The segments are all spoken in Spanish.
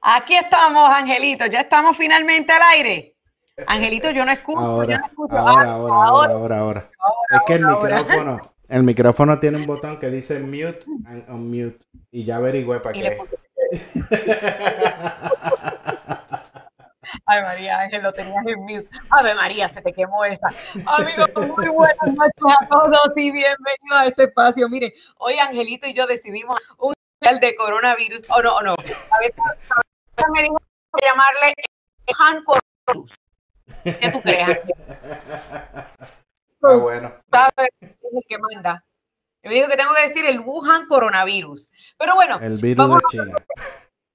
Aquí estamos, Angelito. Ya estamos finalmente al aire. Angelito, yo no escucho. Ahora, yo no escucho. ahora, Ah, ahora, ahora, ahora, ahora. Es que el micrófono, el micrófono tiene un botón que dice mute and unmute. Y ya averigüé para qué. Ay, María Ángel, lo tenías en mute. Ave María, se te quemó esa. Amigos, muy buenas noches a todos y bienvenidos a este espacio. Mire, hoy Angelito y yo decidimos un especial de coronavirus. O no, o no. A veces, a veces me dijo que llamarle Han Coronavirus. ¿Qué tú crees? Ah, bueno. ¿Sabes? Es el que manda. Me dijo que tengo que decir el Wuhan coronavirus. Pero bueno, El virus Vamos de China.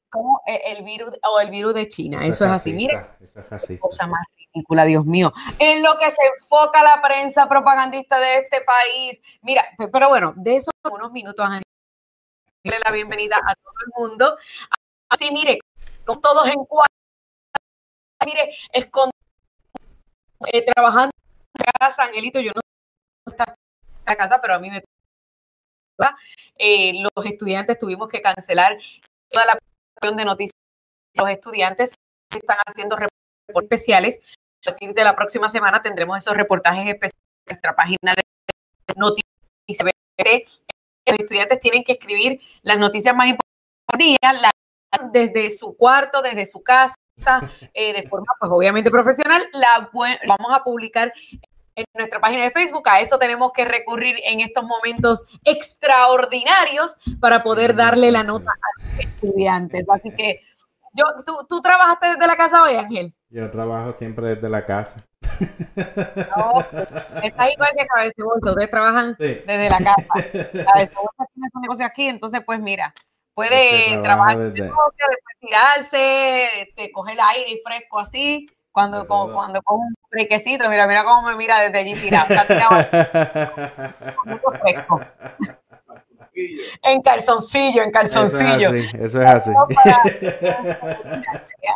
como el, virus o el virus de China. Eso, es así. Racista, Eso es racista. cosa más ridícula, Dios mío. En lo que se enfoca la prensa propagandista de este país. Mira, pe- pero bueno, de eso unos minutos, Ángel, darle la bienvenida a todo el mundo. Así, mire, con todos en cuatro, mire, escondidos, eh, trabajando en casa, Angelito, yo no sé está en la casa, pero a mí me. Eh, los estudiantes tuvimos que cancelar toda la producción de noticias. Los estudiantes están haciendo reportes especiales. A partir de la próxima semana tendremos esos reportajes especiales en nuestra página de noticias. Los estudiantes tienen que escribir las noticias más importantes la- desde su cuarto, desde su casa, eh, de forma, pues obviamente profesional. La vamos a publicar en nuestra página de Facebook. A eso tenemos que recurrir en estos momentos extraordinarios para poder darle la nota a los estudiantes. Así que yo, ¿tú, tú trabajaste desde la casa hoy, Ángel? Yo trabajo siempre desde la casa. No, estás igual que Cabecebolsa, ustedes trabajan Sí. desde la casa. Cabecebolsa tiene su negocio aquí, entonces pues mira, puede Este, trabajar desde- negocio, después tirarse, este, coger aire fresco así, cuando, como- luego. cuando con un brequecito, mira, mira cómo me mira desde allí tirado, está tirado con En calzoncillo, en Eso es calzoncillo. así, eso es así.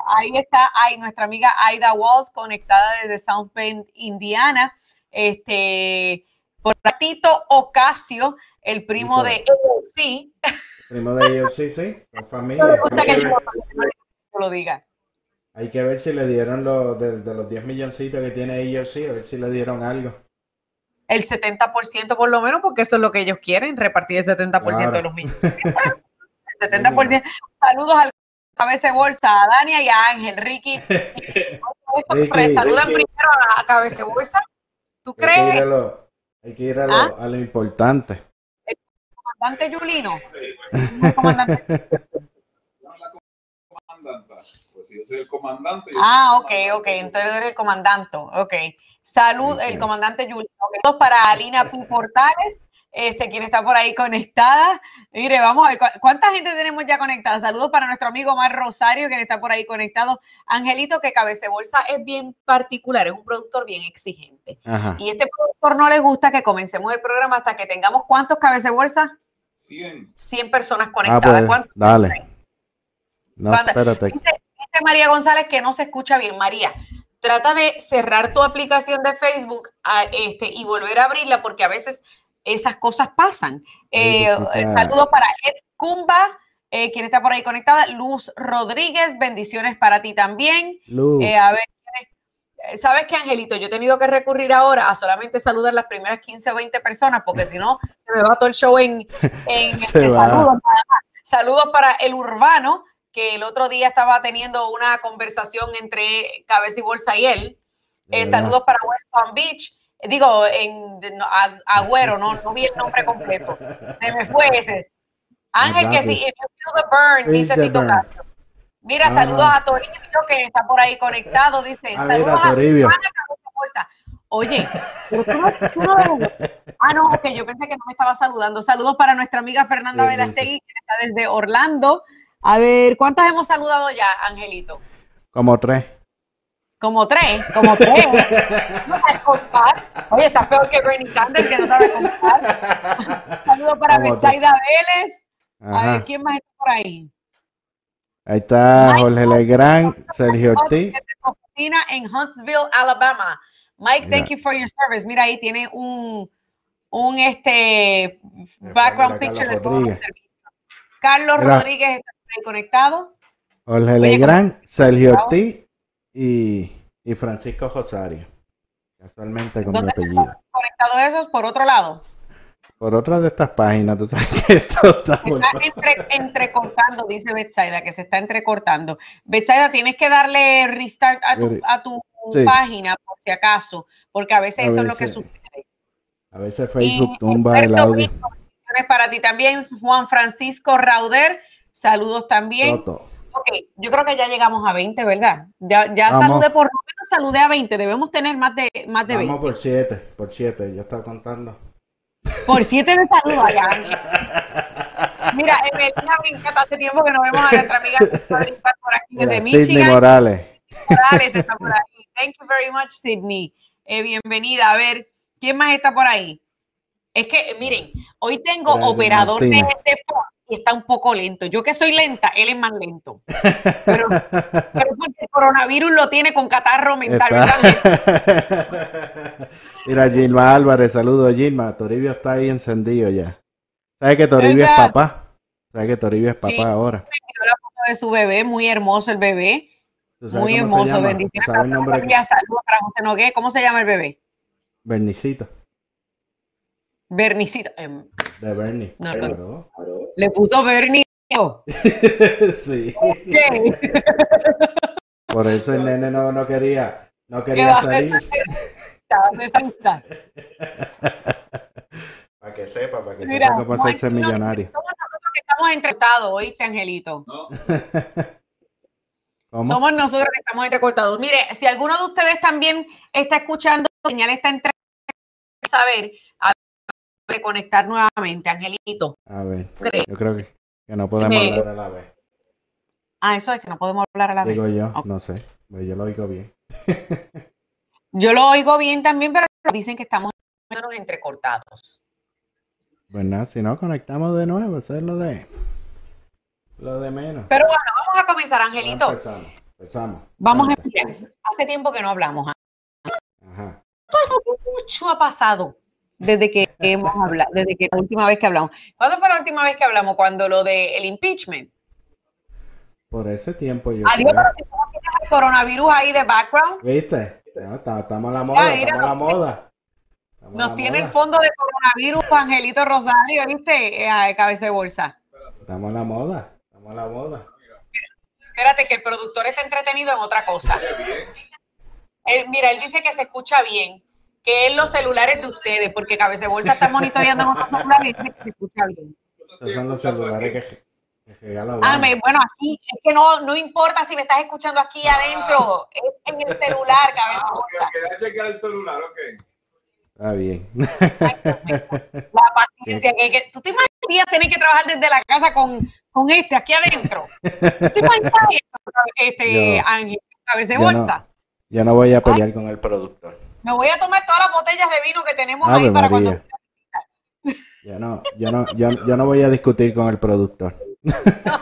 Ahí está ay, nuestra amiga Aida Walls conectada desde South Bend, Indiana. Este, por ratito Ocasio, el primo de AOC. Primo de ellos, sí, sí, No familia. que ver, lo diga. hay que ver si le dieron los de, de los 10 milloncitos que tiene ellos, sí, a ver si le dieron algo. El 70% por lo menos, porque eso es lo que ellos quieren, repartir el 70% de los millones. El 70%. Saludos al cabeza de bolsa, a Dania y a Ángel. Ricky, Ricky, saludan Ricky. primero a, cabeza bolsa. ¿Tú Hay que ir a crees? lo, hay que ir a lo, ¿Ah? a lo importante. Comandante Yulino. El comandante Yo no la comandanta. Pues si yo soy el comandante. yo Ah, ok, ok. comandante. Entonces eres el comandante. Ok. Salud, el comandante Julio. Para Alina P. Portales, este, quien está por ahí conectada. Mire, vamos a ver cu- cuánta gente tenemos ya conectada. Saludos para nuestro amigo Mar Rosario, quien está por ahí conectado. Angelito, que Cabecebolsa es bien particular, es un productor bien exigente. Ajá. Y este productor no le gusta que comencemos el programa hasta que tengamos cuántos Cabecebolsa? 100. 100 personas Ah, conectadas. pues, dale. No, ¿Cuántas? espérate. Dice, dice María González que no se escucha bien. María, trata de cerrar tu aplicación de Facebook a, este, y volver a abrirla porque a veces esas cosas pasan. Eh, saludos para Ed Cumba, eh, quien está por ahí conectada. Luz Rodríguez, bendiciones para ti también. Luz. Eh, a ver, ¿sabes qué, Angelito? Yo he tenido que recurrir ahora a solamente saludar las primeras 15 o 20 personas porque si no, se me va todo el show en, este, saludos. Saludos para el urbano, que el otro día estaba teniendo una conversación entre Cabeza y Bolsa y él. Eh, saludos para West Palm Beach. Digo, en no, a- Agüero, no, no vi el nombre completo. Se me fue ese. Ángel, que sí, if you feel the burn, dice Tito burn. Castro. Mira, Ah. saludos a Toribio, que está por ahí conectado. Dice, Ah, saludos a Cabeza Bolsa. Oye, pero tú no, tú no- Ah, no, ok, yo pensé que no me estaba saludando. Saludos para nuestra amiga Fernanda sí, Velastegui, que está desde Orlando. A ver, ¿cuántos hemos saludado ya, Angelito? Como tres. Como tres, como tres. No sabes contar. Oye, estás peor que Bernie Sanders, que no sabe contar. Saludos para. Betsaida Vélez. A ver, Ajá. ¿quién más está por ahí? Ahí está Jorge Legrand, Sergio Ortiz. Oficina en Huntsville, Alabama. Mike, thank you for your service. Mira, ahí tiene un, un este background picture de todos los servicios. Carlos Mira. Rodríguez está conectado. Jorge Legrand, Sergio. Ortiz y, y Francisco Rosario. Casualmente con mi ¿Dónde apellido. Conectado esos por otro lado. Por otra de estas páginas, tú sabes que esto está Se por está entre, entrecortando, dice Betsaida, que se está entrecortando. Betsaida, tienes que darle restart a tu, a tu sí. página por si acaso, porque a veces A eso es lo que sucede. A veces Facebook Y tumba el audio. Para ti también, Juan Francisco Rauder, saludos también. Toto. Ok, yo creo que ya llegamos a 20, ¿verdad? Ya, ya Vamos. saludé, por lo menos saludé a 20, debemos tener más de, más de 20. Vamos por siete, por siete, yo estaba contando. Por 7 de saludo allá. Mira, Evelina Brincat, hace tiempo que no vemos a nuestra amiga por aquí Mira, desde Sidney Michigan. Morales. Morales está por ahí. Thank you very much, Sydney. Eh, bienvenida. A ver, ¿quién más está por ahí? Es que, miren, hoy tengo Gracias, operador de, Martina. de Fox y está un poco lento. Yo que soy lenta, él es más lento. Pero, pero porque el coronavirus lo tiene con catarro mental. Mira, Gilma Álvarez, saludos Gilma. Toribio está ahí encendido ya. ¿Sabes que Toribio es papá? ¿Sabes que Toribio es papá Sí. ahora? Vio la foto de su bebé, muy hermoso el bebé. ¿Tú sabes Muy hermoso. Bendiciones. Saludos para José Nogué. ¿Cómo se llama el bebé? Bernicito, Bernicito. Em, de Bernie. No, no. Le puso Bernie. sí. ¿Qué? Por eso el nene no, no quería, no ¿Qué quería salir. Para que sepa, para que Mira, sepa hay- hacerse no, millonario. Somos nosotros que estamos entrecortados, ¿oíste, Angelito? ¿no? ¿Cómo? Somos nosotros que estamos entrecortados. Mire, si alguno de ustedes también está escuchando señal está entre saber a reconectar nuevamente, Angelito. A ver, ¿Crees? yo creo que, que no podemos Me- hablar a la vez. Ah, eso es que no podemos hablar a la vez. Digo yo, no sé, pues yo lo oigo bien. Yo lo oigo bien también, pero dicen que estamos entrecortados. Pues nada, si no, conectamos de nuevo, eso es lo de, lo de menos. Pero bueno, vamos a comenzar, Ahora Angelito. Empezamos, empezamos. Vamos a empezar. Hace tiempo que no hablamos. Ajá. Pasó mucho ha pasado desde que hemos hablado, desde que la última vez que hablamos. ¿Cuándo fue la última vez que hablamos? Cuando lo del impeachment. Por ese tiempo yo Adiós, creo. pero el coronavirus ahí de background, ¿Viste? Estamos a la moda, estamos a la moda. Estamos nos la tiene el fondo de coronavirus Angelito Rosario, ¿viste? Eh, cabeza de bolsa. Estamos a la moda, estamos a la moda. Espérate, que el productor está entretenido en otra cosa. Él- mira, él dice que se escucha bien, que es los celulares de ustedes, porque cabeza bolsa está monitoreando en otros celulares y dice que se escucha bien. Estos son los celulares que, Ah, me- bueno, aquí es que no, no importa si me estás escuchando aquí adentro, es en el celular, cabeza Ah, ok, bolsa. ok, déjame chequear el celular, ok. Está bien. La paciencia que, que- tú te imaginas tener que trabajar desde la casa con, con este aquí adentro. ¿Tú te imaginas esto, este Ángel, cabeza de yo no. bolsa? Yo no voy a pelear con el productor. Me voy a tomar todas las botellas de vino que tenemos Ave ahí para cuando. Yo no, yo no, yo, yo no voy a discutir con el productor. está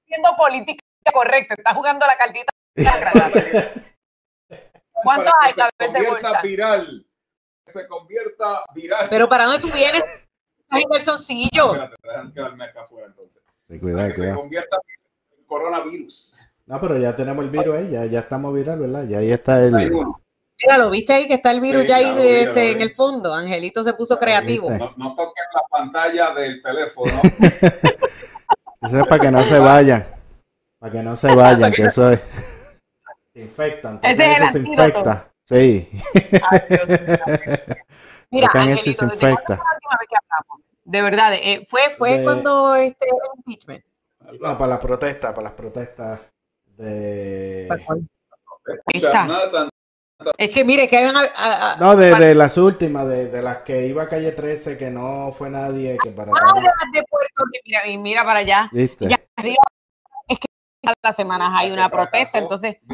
haciendo política correcta, está jugando la cartita. ¿Cuánto hay, se cabeza de convierta bolsa? viral. Que se convierta viral. Pero ¿para dónde tú vienes? En calzoncillo. Espérate, déjame quedarme acá afuera entonces. Cuidado, que se cuidado. convierta viral el coronavirus. No, pero ya tenemos el virus ahí, ya, ya estamos viral, ¿verdad? Ya ahí está el. Mira, lo viste ahí que está el virus Sí, ya ahí de- este, en el fondo. Angelito se puso creativo. No, no toquen la pantalla del teléfono. Eso es para que no se vayan. Para que no se vayan, que eso es. Se infectan. Ese es el se infecta. Sí. Ay, Dios. Mira, Angelito, se ¿desde cuándo infecta. fue la última vez que hablamos? De verdad, eh, fue, fue De- cuando este impeachment. No, para las protestas, para las protestas de. Está. Es que mire, que hay una. a- a- No, de, para- de las últimas, de, de las que iba a calle 13, que no fue nadie, que para Ah, de las de Puerto Rico. Mira, y mira para allá. ¿Viste? Ya, digo, es que todas las semanas hay una protesta, entonces,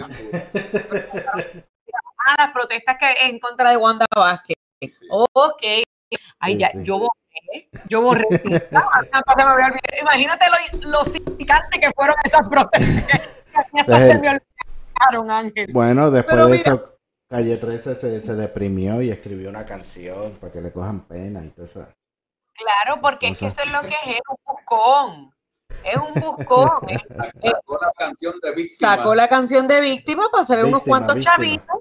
ah, las protestas que en contra de Wanda Vázquez. Sí. Ok. Ay, Sí, ya, sí. yo borré, yo borré. Ah. Imagínate lo, lo significantes que fueron esas protestas. Que hasta Sí. se me olvidaron, Ángel. Bueno, después Pero de mira. eso, Calle 13 se, se deprimió y escribió una canción para que le cojan pena y todo eso. Claro, porque es que eso es lo que es, es un buscón. Es un buscón. Sacó la canción de víctima. Sacó la canción de víctima para hacer unos cuantos víctima. chavitos.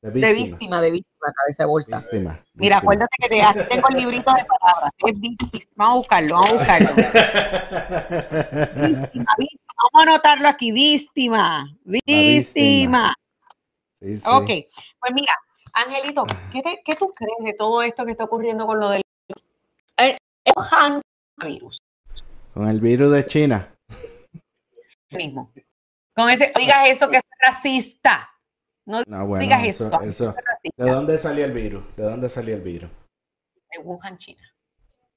De De víctima, de víctima, cabeza de bolsa. Víctima, Mira, acuérdate que te aquí tengo el librito de palabras. Es víctima. Vamos a buscarlo, vamos a buscarlo. Víctima, víctima. Vamos a anotarlo aquí. Víctima. Víctima. Sí, sí. Ok. Pues mira, Angelito, ¿qué, te- qué tú crees de todo esto que está ocurriendo con lo del el, el Wuhan virus Con el virus de China. mismo? Con ese, digas eso que es racista. No No, bueno, digas eso, eso. eso- es racista. ¿De dónde salió el virus? ¿De dónde salió el virus? De Wuhan, China.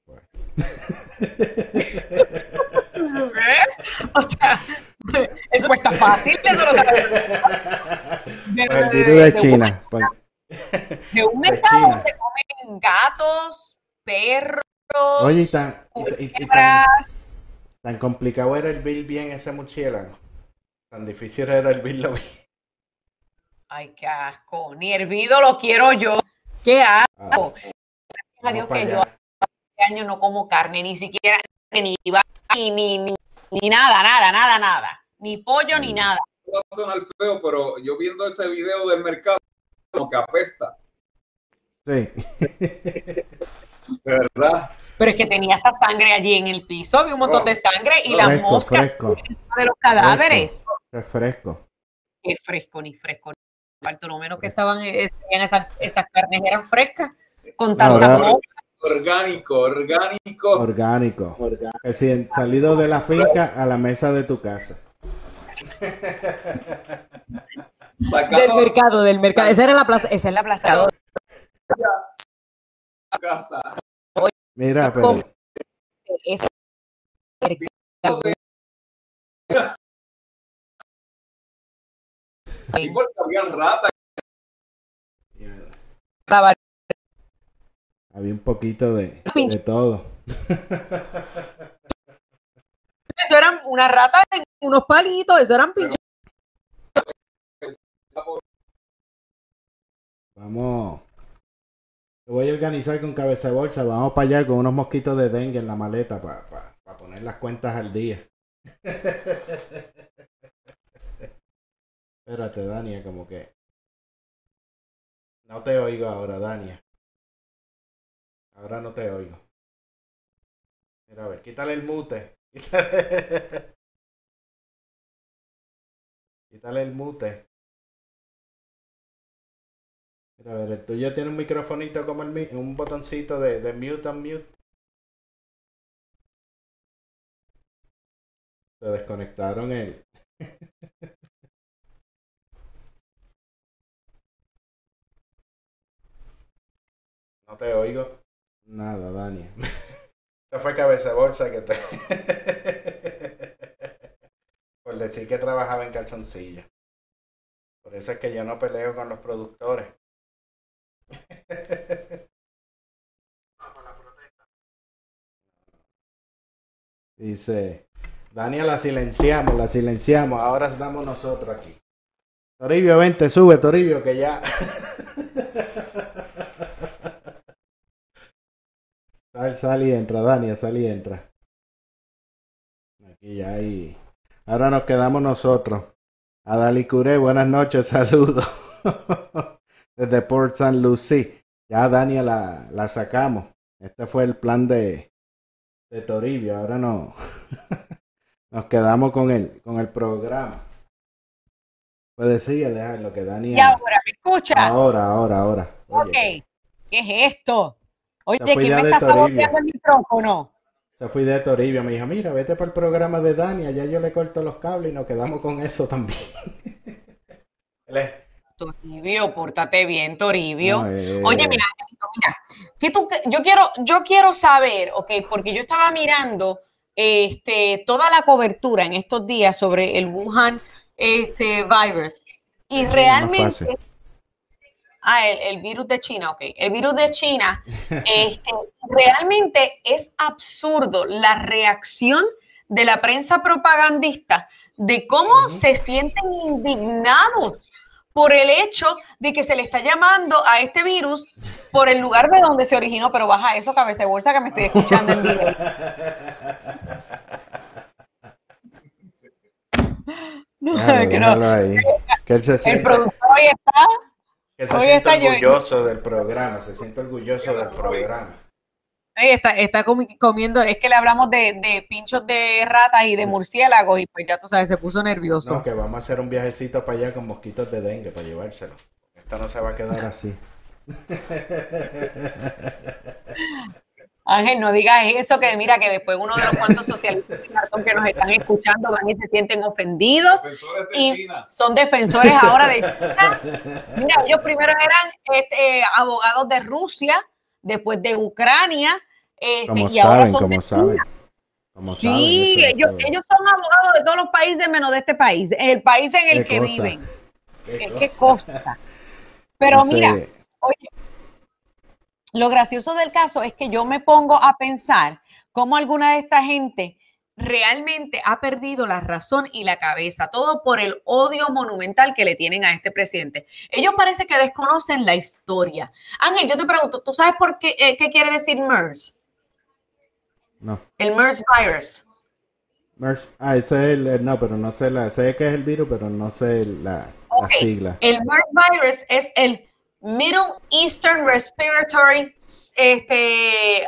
Bueno. o sea, eso cuesta fácil, eso lo sabes. De- El virus de de China. Pues, De un China. donde comen gatos, perros, Oye, y tan, y- y- tan, tan complicado era el bill bien ese murciélago. Tan difícil era el bill lo bien. Ay, qué asco. Ni hervido lo quiero yo. Qué asco. Ah, Gracias a Dios que yo allá. este año no como carne, ni siquiera ni ni, ni, ni, ni, ni nada, nada, nada, nada. Ni pollo ni nada. Va a sonar feo, pero yo viendo ese video del mercado, como que apesta, Sí. de verdad. Pero es que tenía esta sangre allí en el piso, había un montón de sangre y las Fresco, moscas fresco. de los cadáveres. Es fresco. Qué fresco, ni fresco. ni Falto lo menos que estaban, eh, tenían esas, esas carnes eran frescas, con Ahora- tantas moscas. Orgánico, orgánico. Orgánico. Recién salido de la finca a la mesa de tu casa. Del mercado, del mercado. Esa era la plaza, esa es la plaza. casa. Mira, pero Sí, porque había ratas. estaba había un poquito de, de todo. Eso eran una rata en unos palitos, eso eran pinches. Vamos. Lo voy a organizar con cabeza de bolsa. Vamos para allá con unos mosquitos de dengue en la maleta para poner las cuentas al día. Espérate, Dania, como que. No te oigo ahora, Dania. Ahora no te oigo. Mira, a ver, quítale el mute. Quítale el mute. Mira, a ver, el tuyo tiene un microfonito como el mío, un botoncito de, de mute and mute. Se desconectaron el. No te oigo. Nada, Dani. Eso fue cabeza bolsa que te. Por decir que trabajaba en calzoncillo. Por eso es que yo no peleo con los productores. Dice, Daniel, la silenciamos, la silenciamos, ahora estamos nosotros aquí. Toribio, vente, sube, Toribio, que ya. sal, sal y entra, Daniel, sal y entra. Aquí ya hay. Ahora nos quedamos nosotros. Adali Curé, buenas noches, saludos. Desde Port San Lucie. Ya Daniel la, la sacamos. Este fue el plan de, de Toribio. Ahora no. Nos quedamos con el, con el programa. Pues decía, dejarlo que Dani. Y ahora, ¿me escuchas? Ahora, ahora, ahora. ok. ¿Qué es esto? Oye, ¿quién me está saboteando el micrófono? se fue de Toribio. Me dijo, mira, vete para el programa de Dani. Allá yo le corto los cables y nos quedamos con eso también. Toribio, pórtate bien, Toribio. eh, Oye, mira, mira, que tú, yo quiero, yo quiero saber, ok, porque yo estaba mirando este, toda la cobertura en estos días sobre el Wuhan este, virus y realmente. Ah, el, el virus de China, ok, el virus de China, este, realmente es absurdo la reacción de la prensa propagandista de cómo se sienten indignados por el hecho de que se le está llamando a este virus por el lugar de donde se originó, pero baja eso, cabeza de bolsa, que me estoy escuchando en vivo. No, que no. Ahí. El productor hoy está. Que se siente orgulloso del programa, se siente orgulloso del programa. Está, está comiendo, es que le hablamos de, de, pinchos de ratas y de murciélagos y pues ya tú sabes, se puso nervioso. No, que vamos a hacer un viajecito para allá con mosquitos de dengue para llevárselo. Esta no se va a quedar así. Ángel, no digas eso, que mira que después uno de los cuantos socialistas que nos están escuchando van y se sienten ofendidos y son defensores ahora de China. Mira, ellos primero eran este, abogados de Rusia, después de Ucrania, este, y ahora son de China. sí, ellos, ellos, son abogados de todos los países menos de este país, el país en el que viven. ¿Qué, cosa? Pero mira, oye, lo gracioso del caso es que yo me pongo a pensar cómo alguna de esta gente realmente ha perdido la razón y la cabeza, todo por el odio monumental que le tienen a este presidente. Ellos parece que desconocen la historia. Ángel, yo te pregunto, ¿tú sabes por qué, eh, qué quiere decir MERS? No. El MERS virus. MERS, ah, ese es el, no, pero no sé, la, sé que es el virus, pero no sé la, la sigla. El MERS virus es el Middle Eastern Respiratory, este,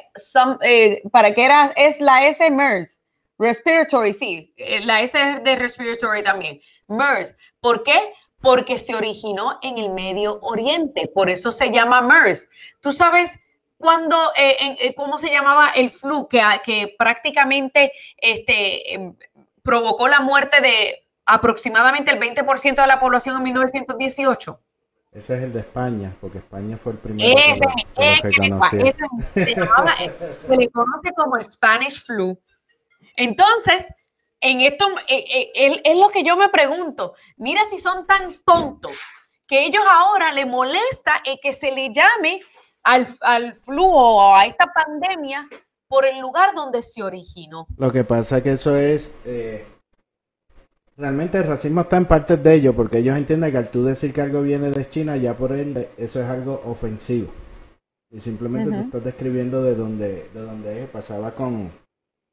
eh, para qué era, es la S MERS, Respiratory, sí, eh, la S de Respiratory también, MERS. ¿Por qué? Porque se originó en el Medio Oriente, por eso se llama MERS. ¿Tú sabes cuándo, eh, cómo se llamaba el flu que, que prácticamente este, em, provocó la muerte de aproximadamente el 20% de la población en 1918? Ese es el de España, porque España fue el primero ese, que, se, se, le conoce como Spanish flu. Entonces, en esto eh, eh, es lo que yo me pregunto. Mira si son tan tontos que ellos ahora le molesta que se le llame al, al flu o a esta pandemia por el lugar donde se originó. Lo que pasa es que eso es eh, Realmente el racismo está en parte de ellos, porque ellos entienden que al tú decir que algo viene de China, ya por ende eso es algo ofensivo. Y simplemente tú estás describiendo de dónde, de dónde es. Pasaba con,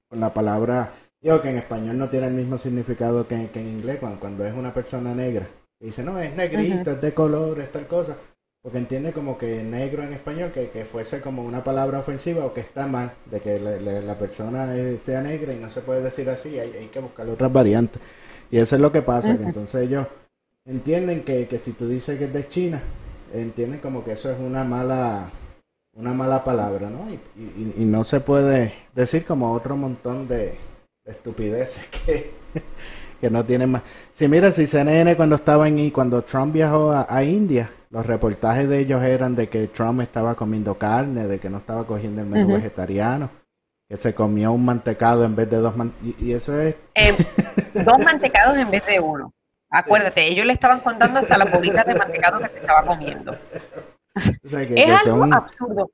con la palabra, digo que en español no tiene el mismo significado que, en inglés, cuando, cuando es una persona negra. Y dice, no, es negrito, es de color, es tal cosa. Porque entiende como que negro en español, que, que fuese como una palabra ofensiva o que está mal, de que la persona sea negra y no se puede decir así, hay, hay que buscar otras variantes. Y eso es lo que pasa, que entonces ellos entienden que, que si tú dices que es de China, entienden como que eso es una mala una mala palabra, ¿no? Y, y, no se puede decir como otro montón de, estupideces que, que, no tienen más. Si mira, si CNN cuando estaba en cuando Trump viajó a, India, los reportajes de ellos eran de que Trump estaba comiendo carne, de que no estaba cogiendo el menú vegetariano que se comió un mantecado en vez de dos y, y, eso es eh, dos mantecados en vez de uno. Acuérdate ellos le estaban contando hasta las bolitas de mantecado que se estaba comiendo. Es algo absurdo.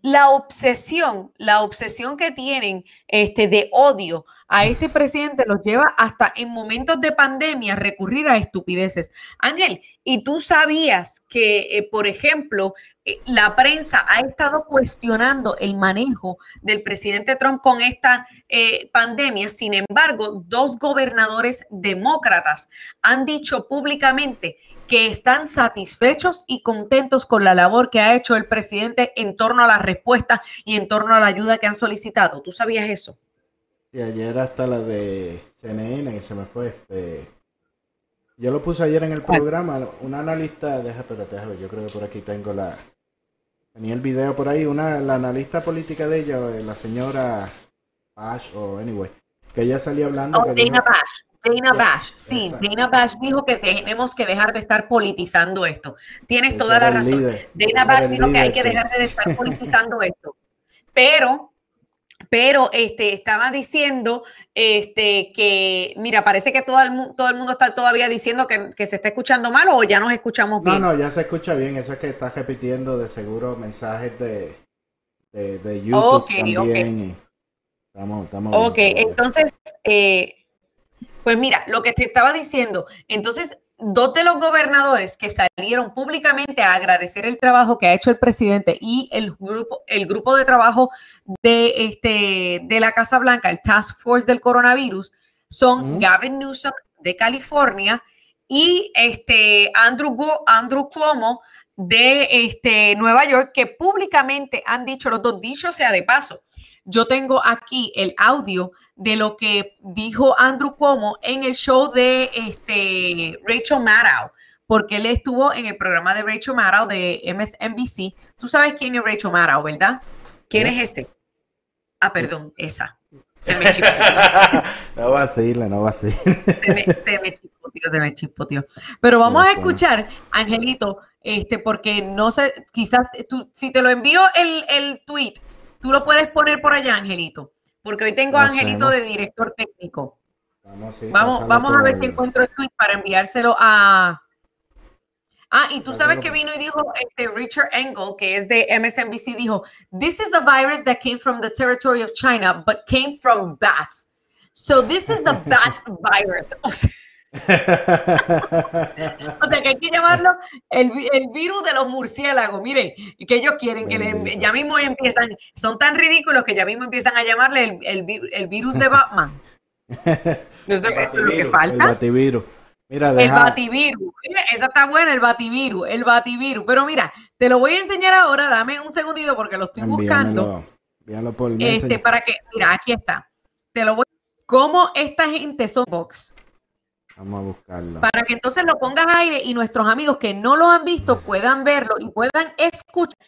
La obsesión la obsesión que tienen este de odio a este presidente los lleva hasta en momentos de pandemia recurrir a estupideces. Ángel y tú sabías que eh, por ejemplo la prensa ha estado cuestionando el manejo del presidente Trump con esta eh, pandemia. Sin embargo, dos gobernadores demócratas han dicho públicamente que están satisfechos y contentos con la labor que ha hecho el presidente en torno a la respuesta y en torno a la ayuda que han solicitado. ¿Tú sabías eso? Y ayer hasta la de CNN, que se me fue este... Yo lo puse ayer en el programa, un analista, déjame, déjame, yo creo que por aquí tengo la, Tenía el video por ahí, una, la analista política de ella, la señora Bash, o anyway, que ella salía hablando. Oh, Dana Bash. Dana Bash, sí, Dana Bash dijo que tenemos que dejar de estar politizando esto. Tienes toda la razón. Dana Bash dijo que hay que dejar de estar politizando esto. Pero pero este, estaba diciendo este, que, mira, parece que todo el, todo el mundo está todavía diciendo que, se está escuchando mal o ya nos escuchamos bien. No, no, ya se escucha bien. Eso es que estás repitiendo de seguro mensajes de, de, YouTube también. estamos, ok, entonces, eh, pues mira, lo que te estaba diciendo, entonces dos de los gobernadores que salieron públicamente a agradecer el trabajo que ha hecho el presidente y el grupo, el grupo de trabajo de, este, de la Casa Blanca, el Task Force del coronavirus, son Gavin Newsom de California y este Andrew, Andrew Cuomo de este, Nueva York, que públicamente han dicho, los dos dichos sea de paso. Yo tengo aquí el audio de lo que dijo Andrew Cuomo en el show de este, Rachel Maddow, porque él estuvo en el programa de Rachel Maddow de MSNBC. Tú sabes quién es Rachel Maddow, ¿verdad? ¿Quién es este? Ah, perdón, esa. Se me no va a seguirle, no va a seguir. Se me, se me tío, se me. Pero vamos a escuchar, Angelito, este, porque no sé, quizás tú, si te lo envío el, el tweet, tú lo puedes poner por allá, Angelito porque hoy tengo a Angelito de director técnico. Vamos, vamos, a ver si encuentro el tweet para enviárselo a... Ah, y tú sabes que vino y dijo este Richard Engel, que es de MSNBC, dijo, This is a virus that came from the territory of China, but came from bats. So this is a bat virus. o sea que hay que llamarlo el, el, virus de los murciélagos. Miren, que ellos quieren que le, ya mismo empiezan, son tan ridículos que ya mismo empiezan a llamarle el, el, virus de Batman. No sé qué lo que falta. El bativirus. Mira, El bativirus. esa está buena, el bativirus, el bativirus. Pero mira, te lo voy a enseñar ahora, dame un segundito porque lo estoy buscando. por este, para que, mira, aquí está. Te lo voy. ¿Cómo esta gente son box? Vamos a buscarlo. Para que entonces lo pongas aire y nuestros amigos que no lo han visto puedan verlo y puedan escuchar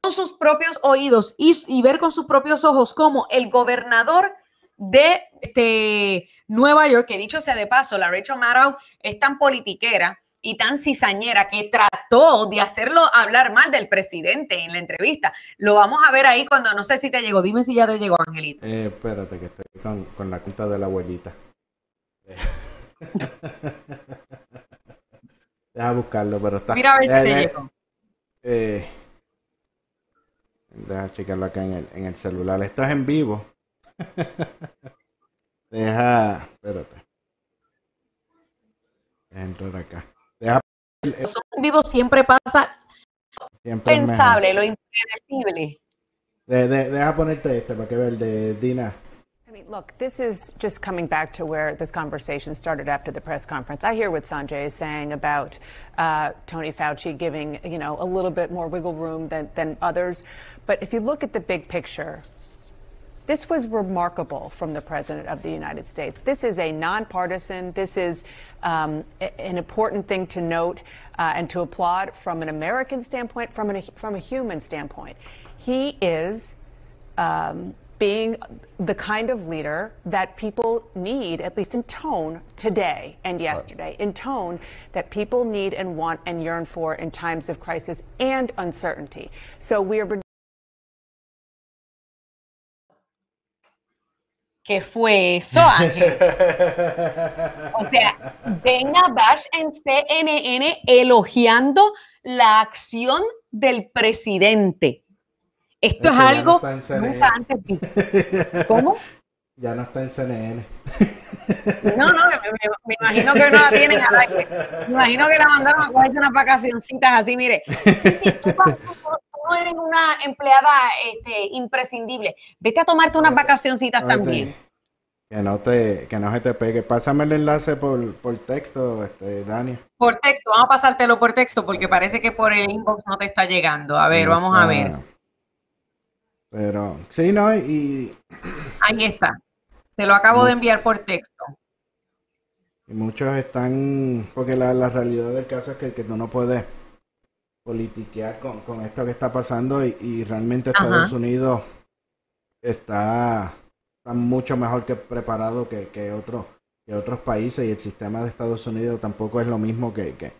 con sus propios oídos y, ver con sus propios ojos cómo el gobernador de este, Nueva York, que dicho sea de paso, la Rachel Maddow es tan politiquera y tan cizañera que trató de hacerlo hablar mal del presidente en la entrevista. Lo vamos a ver ahí cuando, no sé si te llegó, dime si ya te llegó, Angelito. Eh, espérate, que estoy con, con la cuenta de la abuelita. Deja buscarlo, pero está. Mira a ver si te eh, deja checarlo acá en el, en el celular. Esto es en vivo. deja. Espérate. Deja entrar acá. Deja. En vivo siempre pasa. Siempre pensable, lo impredecible. De, de, deja ponerte este para que vea el de Dina. Look, this is just coming back to where this conversation started after the press conference. I hear what Sanjay is saying about uh, Tony Fauci giving, you know, a little bit more wiggle room than, than others. But if you look at the big picture, this was remarkable from the President of the United States. This is a nonpartisan, this is um, an important thing to note uh, and to applaud from an American standpoint, from, an, from a human standpoint. He is um, being the kind of leader that people need, at least in tone, today and yesterday, right. in tone that people need and want and yearn for in times of crisis and uncertainty. So we are. ¿Qué fue eso, Ángel? o sea, Dana Bash en CNN elogiando la acción del presidente. Esto es, algo no nunca antes visto. ¿Cómo? Ya no está en CNN. No, no, me, imagino que no la tienen a la que, Me imagino que la mandaron a cogerse unas vacacioncitas así, mire. Sí, sí, tú, no eres una empleada este, imprescindible. Vete a tomarte unas vacacioncitas también. Que no, te, que no se te pegue. Pásame el enlace por, por texto, este, Dani. Por texto, vamos a pasártelo por texto porque parece que por el inbox no te está llegando. A ver, vamos a ver. Pero, sí, no, y... Ahí está. Te lo acabo de enviar por texto. Y muchos están, porque la, la realidad del caso es que, que tú no puedes politiquear con, con esto que está pasando y, y realmente Estados Unidos está, está, mucho mejor que preparado que, que, otros, que otros países y el sistema de Estados Unidos tampoco es lo mismo que, que,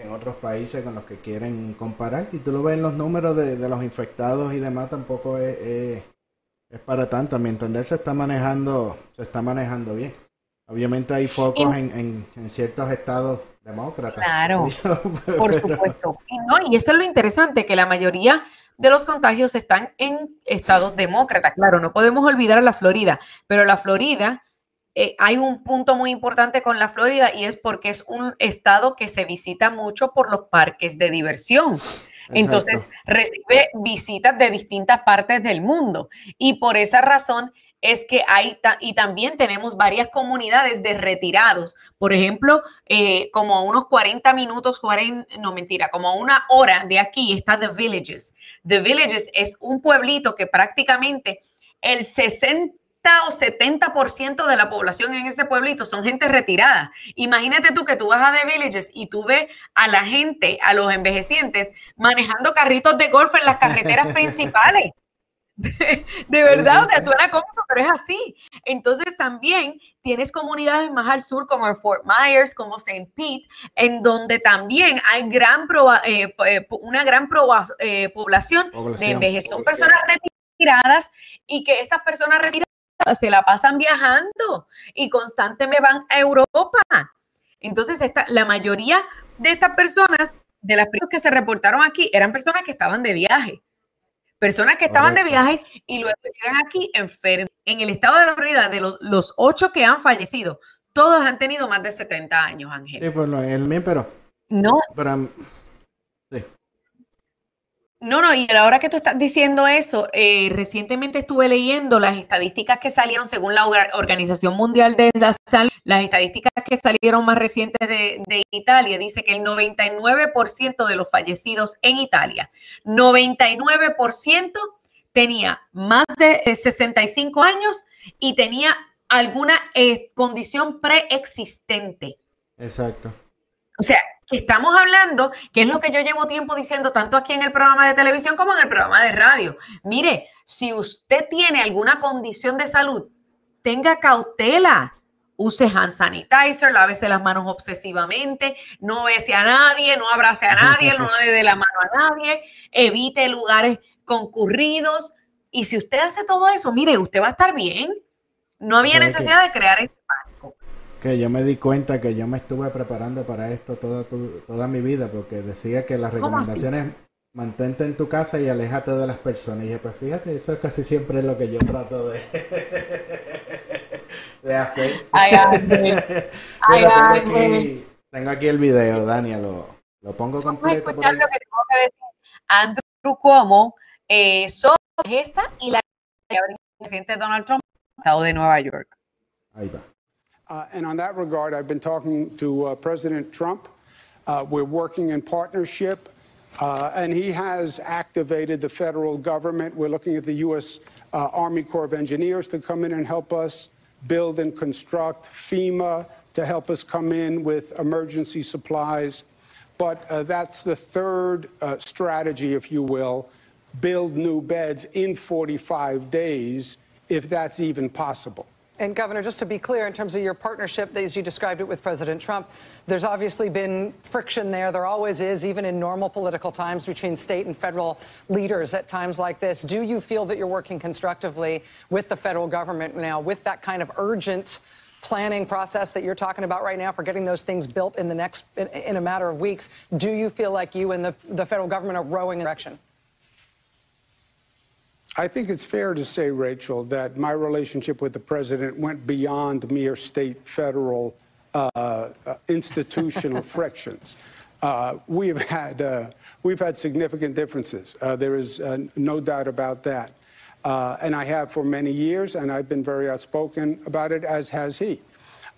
en otros países con los que quieren comparar. Y tú lo ves en los números de, de los infectados y demás, tampoco es, es, para tanto. A mi entender se está manejando, se está manejando bien. Obviamente hay focos en, en, ciertos estados demócratas. Claro, por supuesto. Y, no, y eso es lo interesante, que la mayoría de los contagios están en estados demócratas. Claro, no podemos olvidar a la Florida, pero la Florida eh, hay un punto muy importante con la Florida y es porque es un estado que se visita mucho por los parques de diversión. Entonces recibe visitas de distintas partes del mundo y por esa razón es que hay, y también tenemos varias comunidades de retirados, por ejemplo, eh, como a unos 40 minutos, 40, no mentira, como a una hora de aquí está The Villages. The Villages es un pueblito que prácticamente el 60 o 70% de la población en ese pueblito son gente retirada. Imagínate tú que tú vas a The Villages y tú ves a la gente, a los envejecientes, manejando carritos de golf en las carreteras principales. De, verdad, o sea, suena cómodo, pero es así. Entonces también tienes comunidades más al sur como en Fort Myers, como St. Pete, en donde también hay gran eh, eh, una gran eh, población, de envejecientes. Son personas retiradas y que estas personas retiradas se la pasan viajando y constantemente van a Europa. Entonces, esta, la mayoría de estas personas, de las personas que se reportaron aquí, eran personas que estaban de viaje. Personas que estaban de viaje y luego llegan aquí enfermos. En el estado de la Florida, de los, ocho que han fallecido, todos han tenido más de 70 años, Ángel. Sí, pues el pero. No. Pero. No, no, y a la hora que tú estás diciendo eso, eh, recientemente estuve leyendo las estadísticas que salieron según la Organización Mundial de la Salud, las estadísticas que salieron más recientes de, Italia, dice que el 99% de los fallecidos en Italia, 99% tenía más de 65 años y tenía alguna eh, condición preexistente. Exacto. O sea, estamos hablando, que es lo que yo llevo tiempo diciendo tanto aquí en el programa de televisión como en el programa de radio. Mire, si usted tiene alguna condición de salud, tenga cautela. Use hand sanitizer, lávese las manos obsesivamente, no bese a nadie, no abrace a nadie, no le dé la mano a nadie, evite lugares concurridos. Y si usted hace todo eso, mire, usted va a estar bien. No había necesidad de crear este que yo me di cuenta que yo me estuve preparando para esto toda, toda mi vida, porque decía que las recomendaciones mantente en tu casa y aléjate de las personas. Y dije, pues fíjate, eso es casi siempre lo que yo trato de, de hacer. Ay, tengo, aquí, tengo, aquí, el video, Daniel, lo, lo pongo completo. Vamos a escuchar lo que tengo que decir Andrew Cuomo eh, sobre esta y la presidente Donald Trump, Estado de Nueva York. Ahí va. Uh, and on that regard, I've been talking to uh, President Trump. Uh, we're working in partnership, uh, and he has activated the federal government. We're looking at the U.S. Uh, Army Corps of Engineers to come in and help us build and construct, FEMA to help us come in with emergency supplies. But uh, that's the third strategy, if you will, build new beds in 45 days, if that's even possible. And Governor, just to be clear, in terms of your partnership, as you described it with President Trump, there's obviously been friction there. There always is, even in normal political times, between state and federal leaders at times like this. Do you feel that you're working constructively with the federal government now, with that kind of urgent planning process that you're talking about right now for getting those things built in the next in, in a matter of weeks? Do you feel like you and the, the federal government are rowing in direction? I think it's fair to say, Rachel, that my relationship with the president went beyond mere state federal uh, uh, institutional frictions. Uh, we have had uh, we've had significant differences. Uh, there is uh, no doubt about that, and I have for many years, and I've been very outspoken about it, as has he.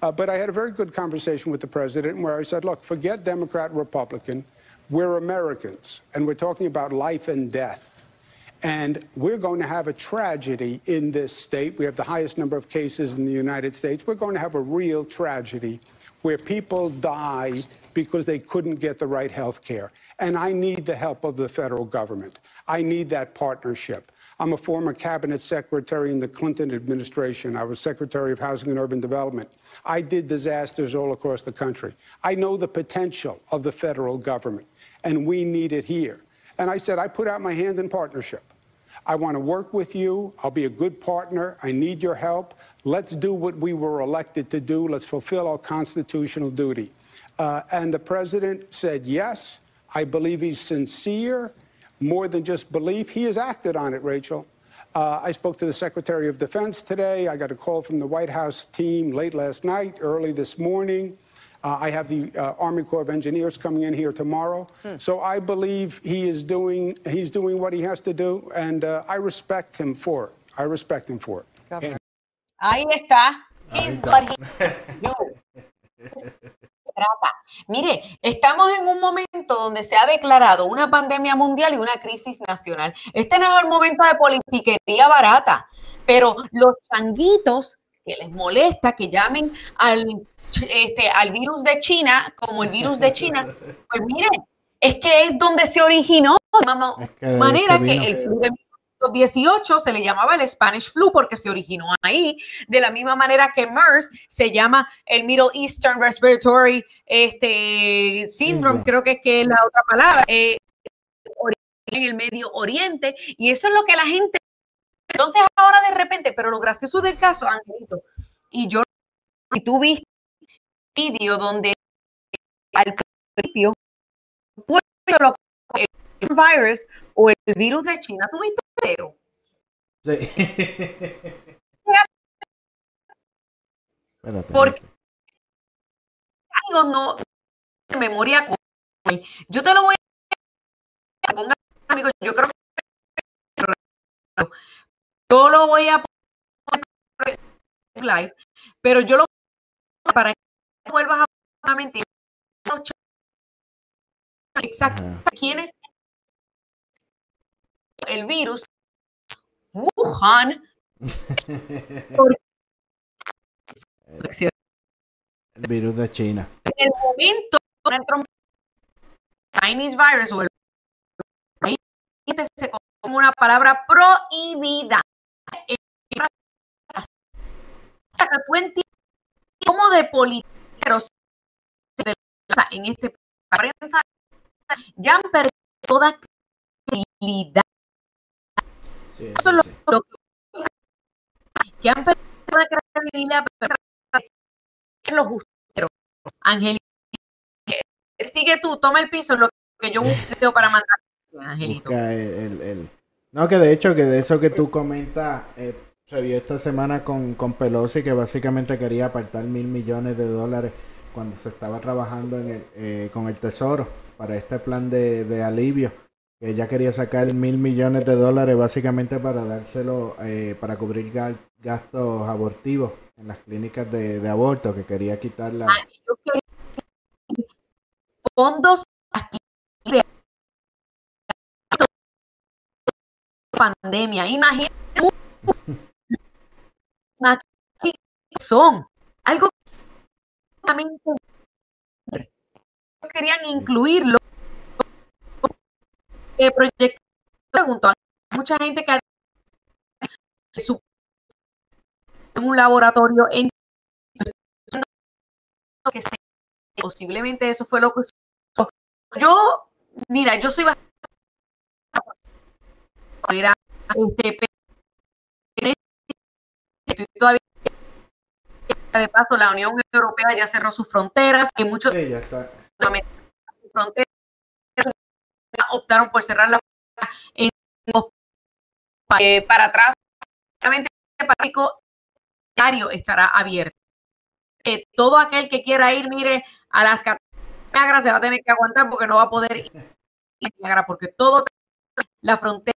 but I had a very good conversation with the president where I said, "Look, forget Democrat, Republican. We're Americans, and we're talking about life and death." And we're going to have a tragedy in this state. We have the highest number of cases in the United States. We're going to have a real tragedy where people die because they couldn't get the right health care. And I need the help of the federal government. I need that partnership. I'm a former cabinet secretary in the Clinton administration. I was Secretary of Housing and Urban Development. I did disasters all across the country. I know the potential of the federal government, and we need it here. And I said, I put out my hand in partnership. I want to work with you. I'll be a good partner. I need your help. Let's do what we were elected to do. Let's fulfill our constitutional duty. Uh, and the president said yes. I believe he's sincere, more than just belief. He has acted on it, Rachel. Uh, I spoke to the Secretary of Defense today. I got a call from the White House team late last night, early this morning. Uh, I have the uh, Army Corps of Engineers coming in here tomorrow. So I believe he is doing he's doing what he has to do, and uh, I respect him for it. I respect him for it. Governor. Ahí está. Ahí He's está. what he do. Trata. Mire, estamos en un momento donde se ha declarado una pandemia mundial y una crisis nacional. Este no es el momento de politiquería barata, pero los changuitos que les molesta que llamen al, este, al virus de China como el virus de China, pues miren, es que es donde se originó de misma Es que manera este que vino. el flu de 1918 se le llamaba el Spanish flu porque se originó ahí, de la misma manera que MERS se llama el Middle Eastern Respiratory este, Syndrome, Syndrome. creo que es que es la otra palabra, eh, en el Medio Oriente, y eso es lo que la gente, entonces ahora de repente, pero lo gracioso del caso, Angelito, y yo, y tú viste vídeo donde al principio, pues, lo- el virus o el virus de China, ¿tú viste el video? Sí. Espérate, Porque- espérate. algo no de memoria. Yo te lo voy a ponga, amigo, yo creo que yo lo voy a poner en live, pero yo lo para que vuelvas a mentir. Exacto. Ajá. ¿Quién es el virus? Wuhan. El virus de China. en el momento Chinese virus o el se como una palabra prohibida hasta que tú cómo de politiqueros o sea, en este prensa ya han perdido toda credibilidad. Sí, eso es sí, lo, que, han perdido toda credibilidad pero es lo justo. Angelito sigue tú toma el piso lo que yo busco para mandar. Angelito. Busca el, el- el- No, que de hecho, que de eso que tú comentas, eh, se vio esta semana con, con Pelosi, que básicamente quería apartar mil millones de dólares cuando se estaba trabajando en el, eh, con el Tesoro para este plan de, de alivio. Ella quería sacar mil millones de dólares básicamente para dárselo, eh, para cubrir gastos abortivos en las clínicas de, de aborto, que quería quitar la... Ah, yo fondos de pandemia. Imagínate algo que querían incluirlo. Eh, proyecto pregunto a mucha gente que su en un laboratorio en que se- posiblemente eso fue lo que yo mira yo soy bastante todavía de paso la Unión Europea ya cerró sus fronteras que muchos Sí, ya está. fronteras optaron por cerrar la en eh, para atrás. El Pacífico diario estará abierto. Eh, todo aquel que quiera ir mire a las Niágara se va a tener que aguantar porque no va a poder ir a Niágara porque todo la frontera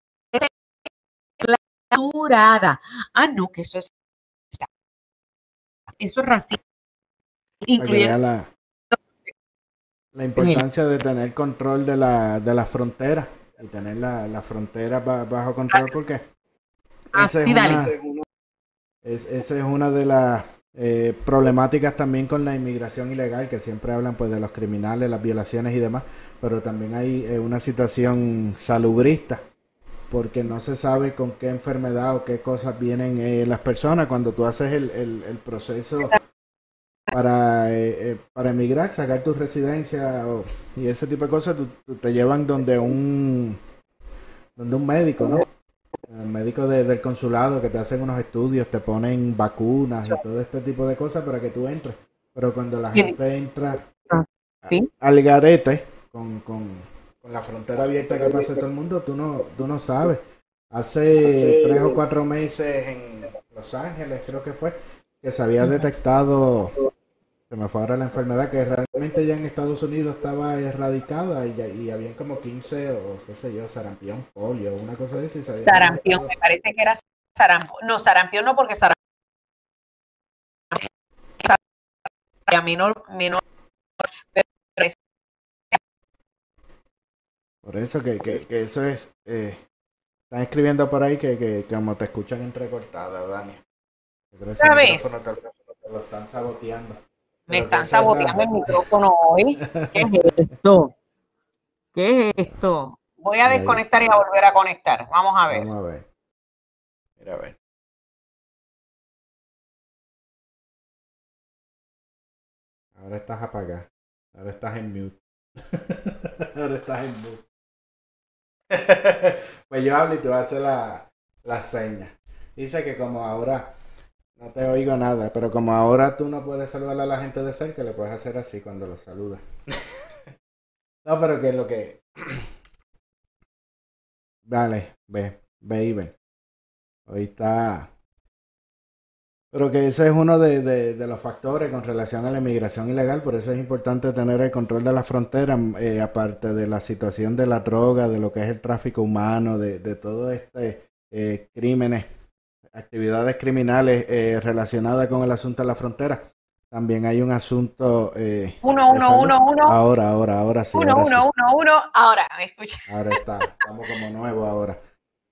clausurada. Ah no que eso es eso es racismo incluyendo la, la importancia de tener control de la, de la frontera y tener la, la frontera ba- bajo control porque Ah, esa es, una, es, esa es una de las eh, problemáticas también con la inmigración ilegal que siempre hablan pues de los criminales, las violaciones y demás, pero también hay eh, una situación salubrista porque no se sabe con qué enfermedad o qué cosas vienen eh, las personas cuando tú haces el, el, el proceso para, eh, eh, para emigrar, sacar tu residencia o- y ese tipo de cosas, tú, tú te llevan donde un donde un médico, ¿no? El médico de- del consulado que te hacen unos estudios, te ponen vacunas y todo este tipo de cosas para que tú entres. Pero cuando la gente entra Sí. al garete con, con, con la frontera abierta que pasa todo el mundo, tú no, tú no sabes hace tres o cuatro meses en Los Ángeles, creo que fue, que se había detectado, se me fue ahora la enfermedad, que realmente ya en Estados Unidos estaba erradicada y, y habían como 15 o qué sé yo, sarampión, polio, una cosa de. Sarampión, me parece que era sarampión. No, sarampión no, porque sarampión. Menor, por eso que, que, que eso es, eh, están escribiendo por ahí que, que, como te escuchan entrecortada, Dani. ¿Sabes? Te lo están saboteando. Me están saboteando el micrófono hoy. ¿Qué es esto? ¿Qué es esto? Voy a desconectar y a volver a conectar. Vamos a ver. Vamos a ver. Mira a ver. Ahora estás apagado. Ahora estás en mute. Ahora estás en mute. Pues yo hablo y a hacer la, la seña. Dice que como ahora no te oigo nada, pero como ahora tú no puedes saludar a la gente de cerca, le puedes hacer así cuando lo saludas. no, pero que es lo que. Dale, ve, ve y ve. Hoy está. Pero que ese es uno de, de, de, los factores con relación a la inmigración ilegal, por eso es importante tener el control de la frontera, eh, aparte de la situación de la droga, de lo que es el tráfico humano, de, de todo este eh, crímenes, actividades criminales eh, relacionadas con el asunto de la frontera. También hay un asunto. Eh, uno, uno, uno, uno. Ahora, ahora, ahora sí. Uno, ahora uno, sí. uno, uno. Ahora, me escucha. Ahora está, estamos como nuevo ahora.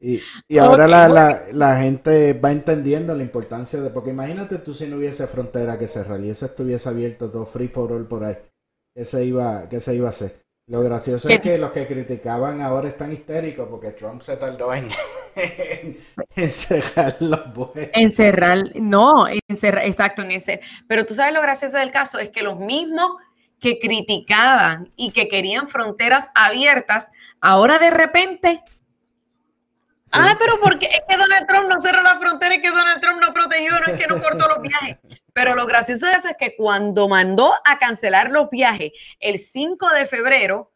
Y, y ahora la, la, la, gente va entendiendo la importancia de, porque imagínate tú si no hubiese frontera que cerrar y eso estuviese abierto todo free for all por ahí, ¿qué se iba, qué se iba a hacer? Lo gracioso es que los que criticaban ahora están histéricos porque Trump se tardó en, en, en cerrar los buenos. Encerrar, no, encerrar, exacto, en ese. Pero tú sabes lo gracioso del caso es que los mismos que criticaban y que querían fronteras abiertas, ahora de repente. Ah, pero porque es que Donald Trump no cerró la frontera, es que Donald Trump no protegió, no es que no cortó los viajes. Pero lo gracioso de eso es que cuando mandó a cancelar los viajes el 5 de febrero,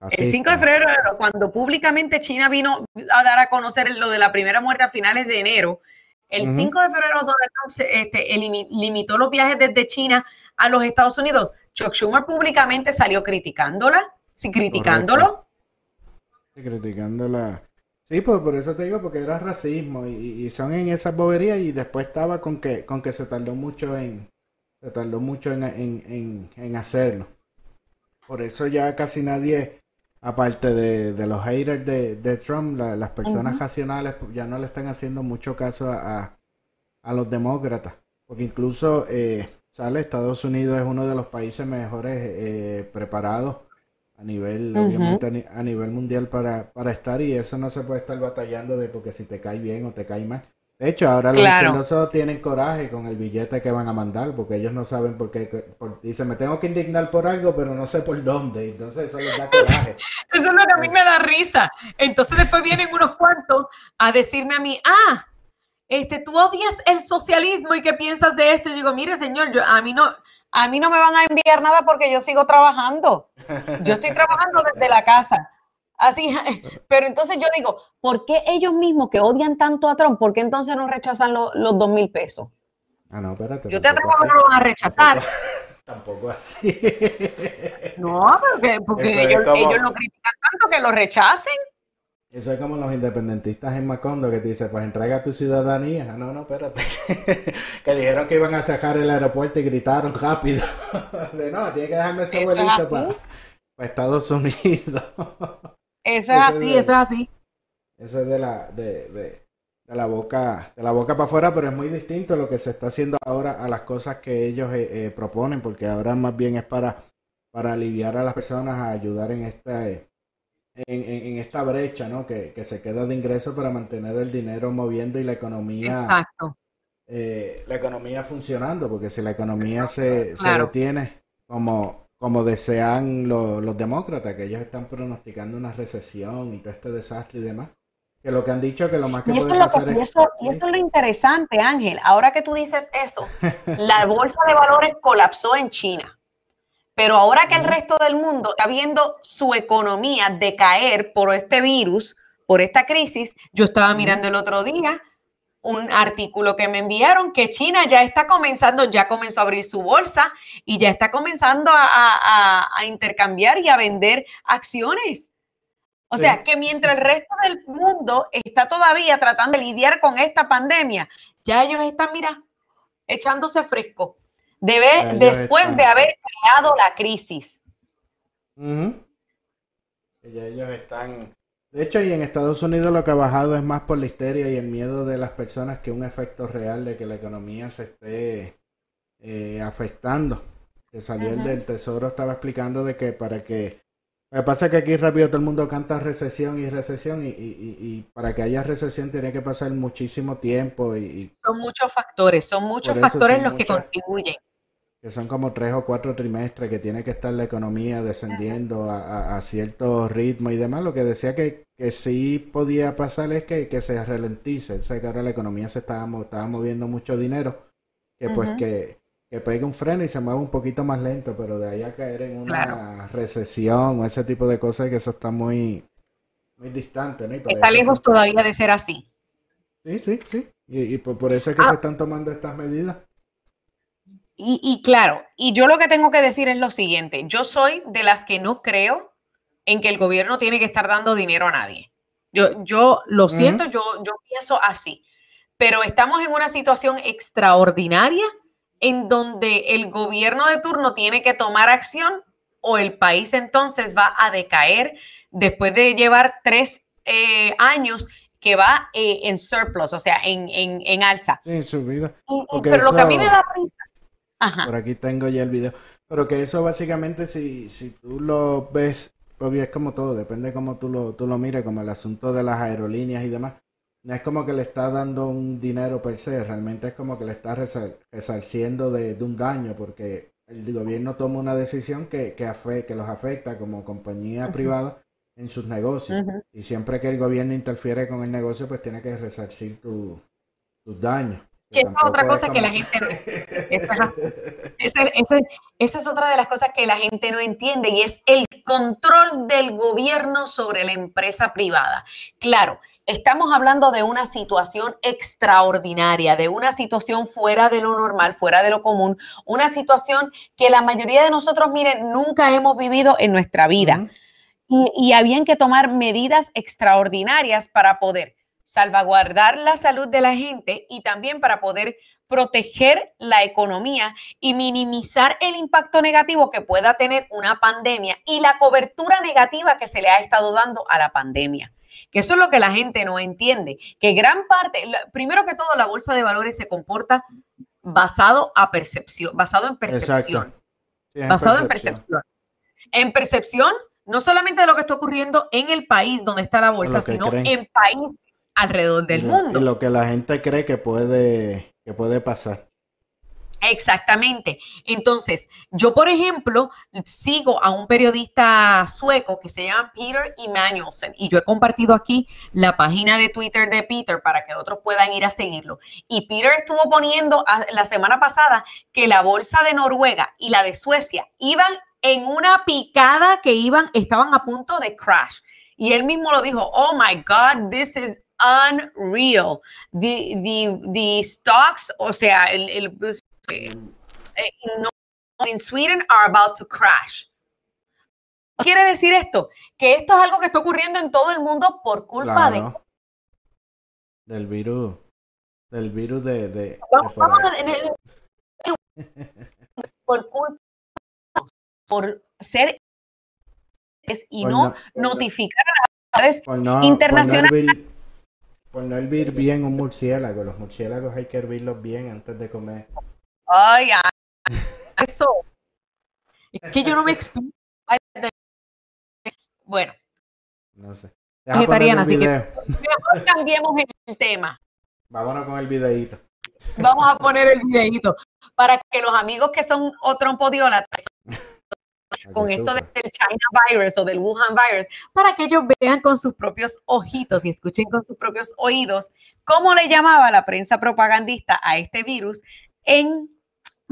Así el 5 de febrero, cuando públicamente China vino a dar a conocer lo de la primera muerte a finales de enero, el uh -huh. 5 de febrero Donald Trump se, este, limitó los viajes desde China a los Estados Unidos. Chuck Schumer públicamente salió criticándola, sí, criticándolo. Sí, criticándola. Sí, pues por eso te digo, porque era racismo y, y, son en esas boberías y después estaba con que, con que se tardó mucho en, se tardó mucho en, en, en, en hacerlo. Por eso ya casi nadie, aparte de, de los haters de, de Trump, la, las personas uh -huh. racionales ya no le están haciendo mucho caso a, a los demócratas. Porque incluso, eh, sale, Estados Unidos es uno de los países mejores eh, preparados a nivel, uh -huh. obviamente a, nivel mundial para, para estar y eso no se puede estar batallando de porque si te cae bien o te cae mal. De hecho, ahora claro. los izquierdosos tienen coraje con el billete que van a mandar porque ellos no saben por qué. Por, dicen, me tengo que indignar por algo, pero no sé por dónde. Entonces eso les da coraje. eso es lo que a mí me da risa. Entonces después vienen unos cuantos a decirme a mí, ah, este, tú odias el socialismo y qué piensas de esto. Y digo, mire, señor, yo, a mí no, a mí no me van a enviar nada porque yo sigo trabajando. Yo estoy trabajando desde la casa. Así, pero entonces yo digo, ¿por qué ellos mismos que odian tanto a Trump, por qué entonces no rechazan lo, los dos mil pesos? Ah, no, espérate. Yo te atrevo que no lo van a rechazar. Tampoco, tampoco así. No, porque, porque ellos, como... ellos lo critican tanto que lo rechacen. Eso es como los independentistas en Macondo que te dicen, pues entrega tu ciudadanía. No, no, espérate. que dijeron que iban a sacar el aeropuerto y gritaron rápido. de, no, tiene que dejarme ese abuelito para pa Estados Unidos. Eso es así, eso es así. Eso es de la, de, de, de, la boca, de la boca para afuera, pero es muy distinto lo que se está haciendo ahora a las cosas que ellos eh, eh, proponen, porque ahora más bien es para, para aliviar a las personas a ayudar en esta, eh, en, en, en, esta brecha, ¿no? Que, que, se queda de ingreso para mantener el dinero moviendo y la economía. Exacto. la economía funcionando, porque si la economía se, claro. se detiene, como como desean los, los, demócratas, que ellos están pronosticando una recesión y todo este desastre y demás. Que lo que han dicho que lo más que y puede eso pasar que, es... Y eso, y eso es lo interesante, Ángel. Ahora que tú dices eso, la bolsa de valores colapsó en China. Pero ahora que el resto del mundo está viendo su economía decaer por este virus, por esta crisis. Yo estaba mirando el otro día un artículo que me enviaron que China ya está comenzando, ya comenzó a abrir su bolsa y ya está comenzando a, a intercambiar y a vender acciones. O sea, que mientras el resto del mundo está todavía tratando de lidiar con esta pandemia, ya ellos están, mira, echándose fresco. Debe, después de haber creado la crisis. Ya ellos están. De hecho, y en Estados Unidos lo que ha bajado es más por la histeria y el miedo de las personas que un efecto real de que la economía se esté eh, afectando. Que salió el del Tesoro, estaba explicando de que para que lo que pasa es que aquí rápido todo el mundo canta recesión y recesión y, para que haya recesión tiene que pasar muchísimo tiempo y... son muchos factores, son muchos factores los que contribuyen. Que son como tres o cuatro trimestres que tiene que estar la economía descendiendo a, cierto ritmo y demás. Lo que decía que, que sí podía pasar es que, que se ralentice, o sea que ahora la economía se estaba, estaba moviendo mucho dinero, que pues que que pegue un freno y se mueva un poquito más lento, pero de ahí a caer en una recesión o ese tipo de cosas, que eso está muy, muy distante. ¿no? Está lejos todavía de ser así. Sí, sí, sí. Y, por, eso es que se ah. están tomando estas medidas. Y, y, claro, y yo lo que tengo que decir es lo siguiente, yo soy de las que no creo en que el gobierno tiene que estar dando dinero a nadie. Yo, yo lo siento, yo, yo pienso así, pero estamos en una situación extraordinaria en donde el gobierno de turno tiene que tomar acción o el país entonces va a decaer después de llevar tres eh, años que va eh, en surplus, o sea, en, en, alza. Sí, subida. pero lo que a mí me da risa. Por aquí tengo ya el video. Pero que eso básicamente, si, si tú lo ves, obvio es como todo, depende cómo tú lo, tú lo mires, como el asunto de las aerolíneas y demás no es como que le está dando un dinero per se, realmente es como que le está resarciendo de, un daño, porque el gobierno toma una decisión que, que, que los afecta como compañía privada en sus negocios. Y siempre que el gobierno interfiere con el negocio, pues tiene que resarcir tus daños. Que esa es otra cosa que la gente esa, esa, es otra de las cosas que la gente no entiende y es el control del gobierno sobre la empresa privada. Claro, estamos hablando de una situación extraordinaria, de una situación fuera de lo normal, fuera de lo común, una situación que la mayoría de nosotros, miren, nunca hemos vivido en nuestra vida. y, y habían que tomar medidas extraordinarias para poder salvaguardar la salud de la gente y también para poder proteger la economía y minimizar el impacto negativo que pueda tener una pandemia y la cobertura negativa que se le ha estado dando a la pandemia. Que eso es lo que la gente no entiende, que gran parte, primero que todo, la bolsa de valores se comporta basado a percepción, basado en percepción. basado en percepción. En percepción, no solamente de lo que está ocurriendo en el país donde está la bolsa, sino en países alrededor del mundo. Y lo que la gente cree que puede, que puede pasar. Exactamente. Entonces, yo, por ejemplo, sigo a un periodista sueco que se llama Peter Emanuelsen y yo he compartido aquí la página de Twitter de Peter para que otros puedan ir a seguirlo. Y Peter estuvo poniendo la semana pasada que la bolsa de Noruega y la de Suecia iban en una picada que iban, estaban a punto de crash. Y él mismo lo dijo, oh my God, this is unreal. The, the, the stocks, o sea, el, el eh, in Sweden are about to crash. ¿Qué quiere decir esto? Que esto es algo que está ocurriendo en todo el mundo por culpa de... Del virus. Del virus de... de, por culpa por ser y no, notificar a las autoridades internacionales por no hervir bien un murciélago. Los murciélagos hay que hervirlos bien antes de comer. Ay, eso. Es que yo no me explico. Bueno. No sé. Vegetariana, así que mejor cambiemos el tema. Vámonos con el videíto. Vamos a poner el videíto para que los amigos que son trompodiolatras con esto del China virus o del Wuhan virus, para que ellos vean con sus propios ojitos y escuchen con sus propios oídos cómo le llamaba la prensa propagandista a este virus en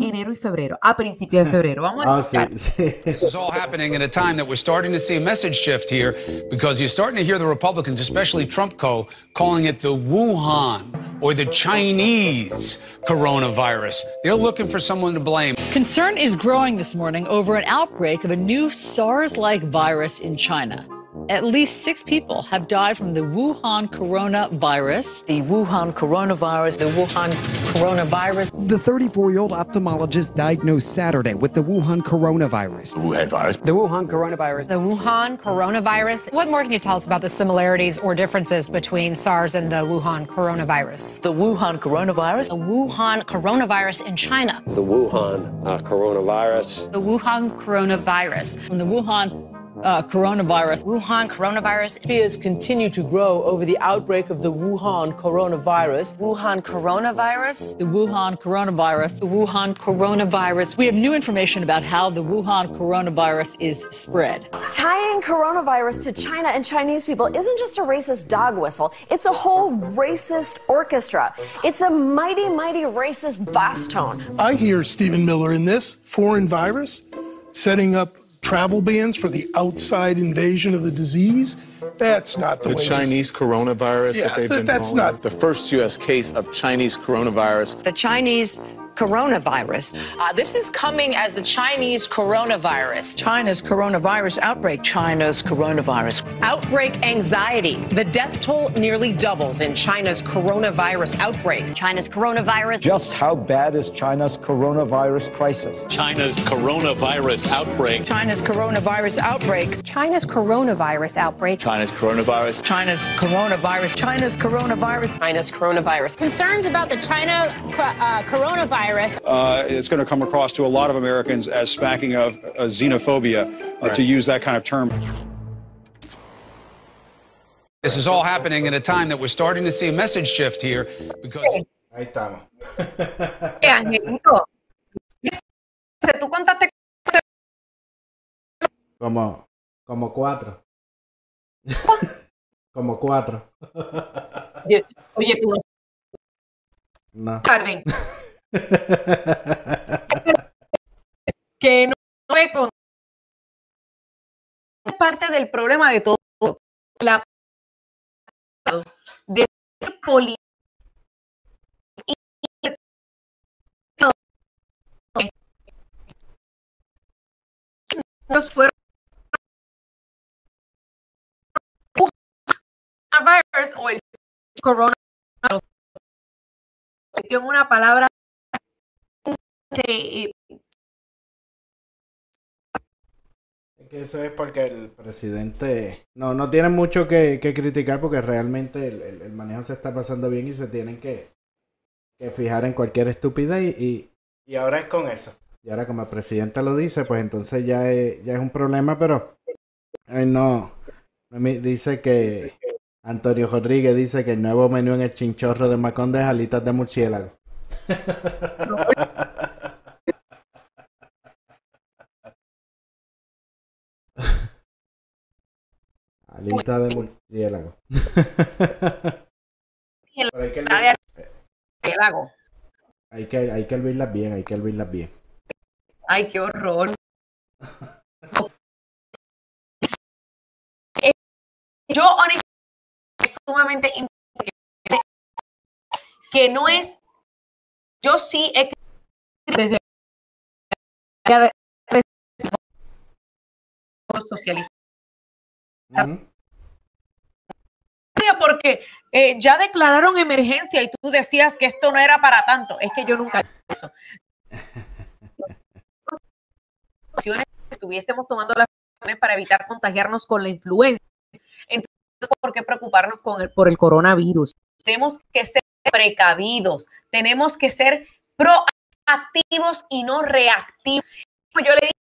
enero y febrero, a principios de febrero. Vamos a Ah, sí, sí. This is all happening at a time that we're starting to see a message shift here because you're starting to hear the Republicans, especially Trump Co., calling it the Wuhan or the Chinese coronavirus. They're looking for someone to blame. Concern is growing this morning over an outbreak of a new SARS like virus in China. At least six people have died from the Wuhan coronavirus. The Wuhan coronavirus, the Wuhan coronavirus. The 34 year old ophthalmologist diagnosed Saturday with the Wuhan coronavirus. Wuhan virus. The Wuhan coronavirus. The Wuhan coronavirus. What more can you tell us about the similarities or differences between SARS and the Wuhan coronavirus? The Wuhan coronavirus. The Wuhan coronavirus in China. The Wuhan uh, coronavirus. The Wuhan coronavirus. From the Wuhan uh, coronavirus. Wuhan coronavirus. Fears continue to grow over the outbreak of the Wuhan coronavirus. Wuhan coronavirus. The Wuhan coronavirus. The Wuhan coronavirus. We have new information about how the Wuhan coronavirus is spread. Tying coronavirus to China and Chinese people isn't just a racist dog whistle, it's a whole racist orchestra. It's a mighty, mighty racist bass tone. I hear Stephen Miller in this foreign virus setting up travel bans for the outside invasion of the disease. That's not the, the way Chinese this... coronavirus yeah, that they've th- been that's calling not the first U.S. case of Chinese coronavirus. The Chinese coronavirus. Uh, this is coming as the Chinese coronavirus. China's coronavirus outbreak. China's coronavirus. Outbreak anxiety. The death toll nearly doubles in China's coronavirus outbreak. China's coronavirus. Just how bad is China's coronavirus crisis? China's coronavirus outbreak. China's coronavirus outbreak. China's coronavirus outbreak. China's coronavirus. China's coronavirus. China's coronavirus. China's coronavirus. Concerns about the China uh, coronavirus. Uh, it's going to come across to a lot of Americans as smacking of uh, xenophobia, uh, right. to use that kind of term. This is all happening at a time that we're starting to see a message shift here because. Ahí estamos. Tú contaste como, como cuatro. como cuatro. Oye, oye tú no. Carmen. que no me con parte del problema de todo la de política fueron coronavirus o el en una palabra de, que eso es porque el presidente no no tiene mucho que, que criticar porque realmente el, el, el, manejo se está pasando bien y se tienen que, que fijar en cualquier estupidez y, y, y, ahora es con eso. Y ahora como el presidente lo dice pues entonces ya es, ya es un problema pero él no dice que Antonio Rodríguez dice que el nuevo menú en el chinchorro de Macondo es alitas de murciélago Alita de murciélago. hay que, hervir, hay que hay que hervirlas bien, hay que hervirlas bien. Ay, qué horror. Yo honestamente es sumamente importante que no es yo sí he desde socialista Porque eh, ya declararon emergencia y tú decías que esto no era para tanto. Es que yo nunca eso. Estuviésemos tomando las para evitar contagiarnos con la influenza. Entonces, ¿por qué preocuparnos con el, por el coronavirus? Tenemos que ser precavidos, tenemos que ser proactivos y no reactivos. Yo le dije,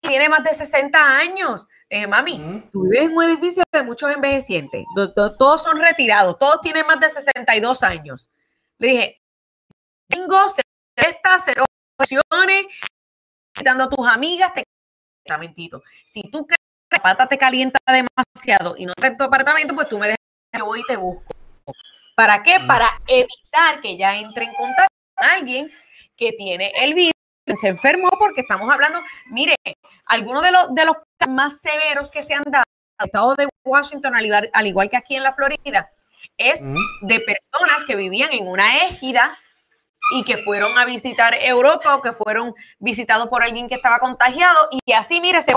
tiene más de 60 años. Eh, mami, tú vives en un edificio de muchos envejecientes, do, do, todos son retirados, todos tienen más de 62 años. Le dije, tengo estas cero opciones, quitando a tus amigas, te apartamentito. Si tú crees que la pata te calienta demasiado y no traes tu apartamento, pues tú me dejas que voy y te busco. ¿Para qué? -huh. Para evitar que ya entre en contacto con alguien que tiene el virus se enfermó porque estamos hablando, mire, algunos de los, de los más severos que se han dado en el estado de Washington, al igual, al igual que aquí en la Florida, es de personas que vivían en una égida y que fueron a visitar Europa o que fueron visitados por alguien que estaba contagiado y así, mire, se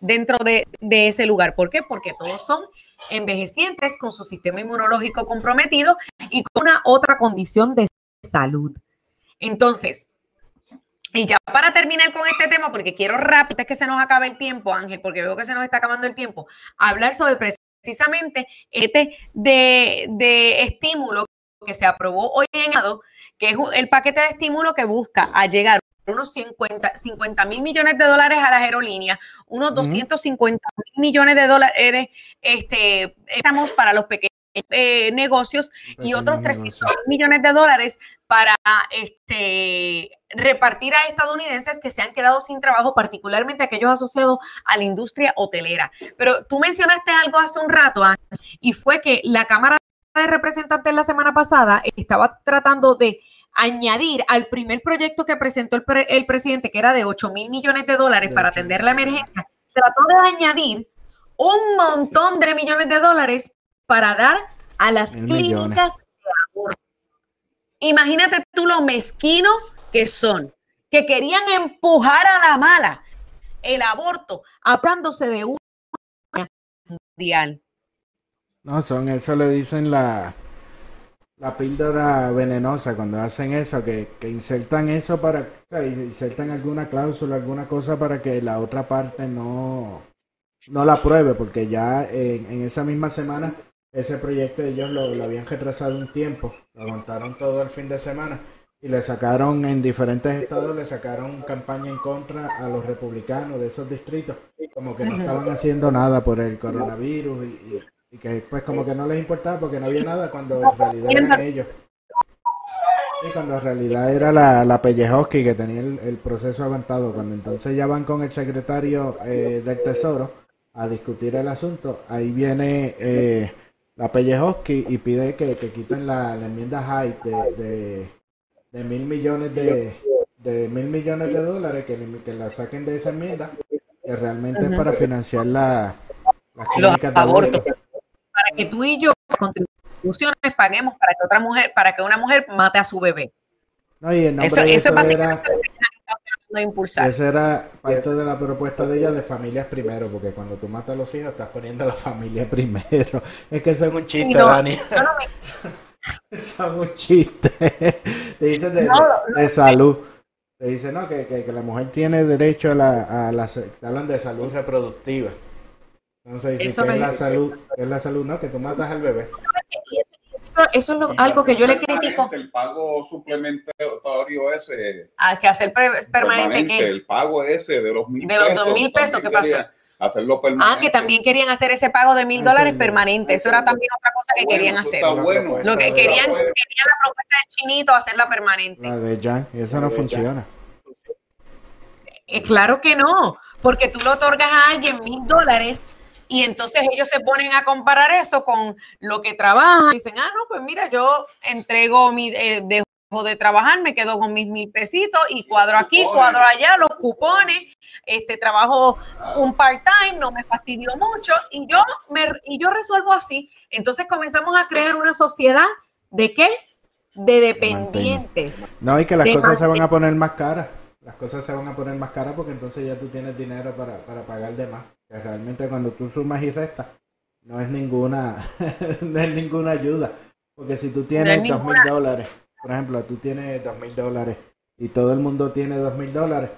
dentro de, de ese lugar. ¿Por qué? Porque todos son envejecientes con su sistema inmunológico comprometido y con una otra condición de salud. Entonces, para terminar con este tema, porque quiero rápido, antes que se nos acabe el tiempo, Ángel, porque veo que se nos está acabando el tiempo, hablar sobre precisamente este de, de estímulo que se aprobó hoy en que es el paquete de estímulo que busca a llegar unos 50, 50 mil millones de dólares a las aerolíneas, unos 250 mil millones de dólares este, estamos para los pequeños eh, negocios y otros 300 millones de dólares para este, repartir a estadounidenses que se han quedado sin trabajo, particularmente aquellos asociados a la industria hotelera. Pero tú mencionaste algo hace un rato, y fue que la Cámara de Representantes la semana pasada estaba tratando de añadir al primer proyecto que presentó el, el presidente, que era de 8 mil millones de dólares para atender la emergencia, trató de añadir un montón de millones de dólares para dar a las clínicas de aborto. Imagínate tú lo mezquino que son, que querían empujar a la mala el aborto, hablándose de un mundial. No, son, eso le dicen la, la píldora venenosa cuando hacen eso, que, que insertan eso para, o sea, insertan alguna cláusula, alguna cosa para que la otra parte no, no la apruebe, porque ya en esa misma semana ese proyecto ellos lo, lo, habían retrasado un tiempo, lo aguantaron todo el fin de semana y le sacaron en diferentes estados, le sacaron campaña en contra a los republicanos de esos distritos, como que no estaban haciendo nada por el coronavirus y, y, que pues como que no les importaba porque no había nada cuando en realidad eran ellos. Y cuando en realidad era la, la Pellejoski que tenía el, el, proceso aguantado, cuando entonces ya van con el secretario eh, del Tesoro a discutir el asunto, ahí viene... Eh, la Pellejoski y pide que, que quiten la, la, enmienda Hyde de, de, de, mil millones de, de mil millones de dólares, que, que la saquen de esa enmienda, que realmente es para financiar la, las clínicas de aborto. Para que tú y yo, contribuciones, paguemos para que otra mujer, para que una mujer mate a su bebé. No, y el nombre eso, de eso, eso era, de impulsar. Esa era parte de la propuesta de ella de familias primero, porque cuando tú matas a los hijos estás poniendo a la familia primero. Es que eso es un chiste, no, Dani. no me- Son un chiste. Te dicen de, No, de- no, de salud. Te dicen, no, que, que, que la mujer tiene derecho a la, a la... Te hablan de salud reproductiva. Entonces dicen Eso que es la salud, es la salud, no, que tú matas al bebé. Eso es lo- algo que yo le critico. El pago suplementario ese. A que hacer pre- permanente, que El pago ese de los mil De los pesos, dos mil pesos, ¿qué pasó? Hacerlo permanente. Ah, que también querían hacer ese pago de mil dólares permanente. Eso era también otra cosa que Bueno, querían eso hacer. está bueno. Lo que Está querían, bueno. querían la propuesta del chinito hacerla permanente. La de Jan, y eso no funciona. Eh, claro que no, porque tú le otorgas a alguien mil dólares y entonces ellos se ponen a comparar eso con lo que trabajan. Dicen, ah, no, pues mira, yo entrego mi, eh, dejo de trabajar, me quedo con mis mil pesitos y cuadro aquí, cuadro allá, los cupones, este trabajo un part-time, no me fastidio mucho y yo, me, y yo resuelvo así. Entonces comenzamos a crear una sociedad de qué? De dependientes. No, y que las cosas se van a poner más caras. Las cosas se van a poner más caras porque entonces ya tú tienes dinero para, para pagar de más. Que realmente cuando tú sumas y restas, no es ninguna, no es ninguna ayuda. Porque si tú tienes es dos mil dólares, por ejemplo, tú tienes dos mil dólares y todo el mundo tiene dos mil dólares,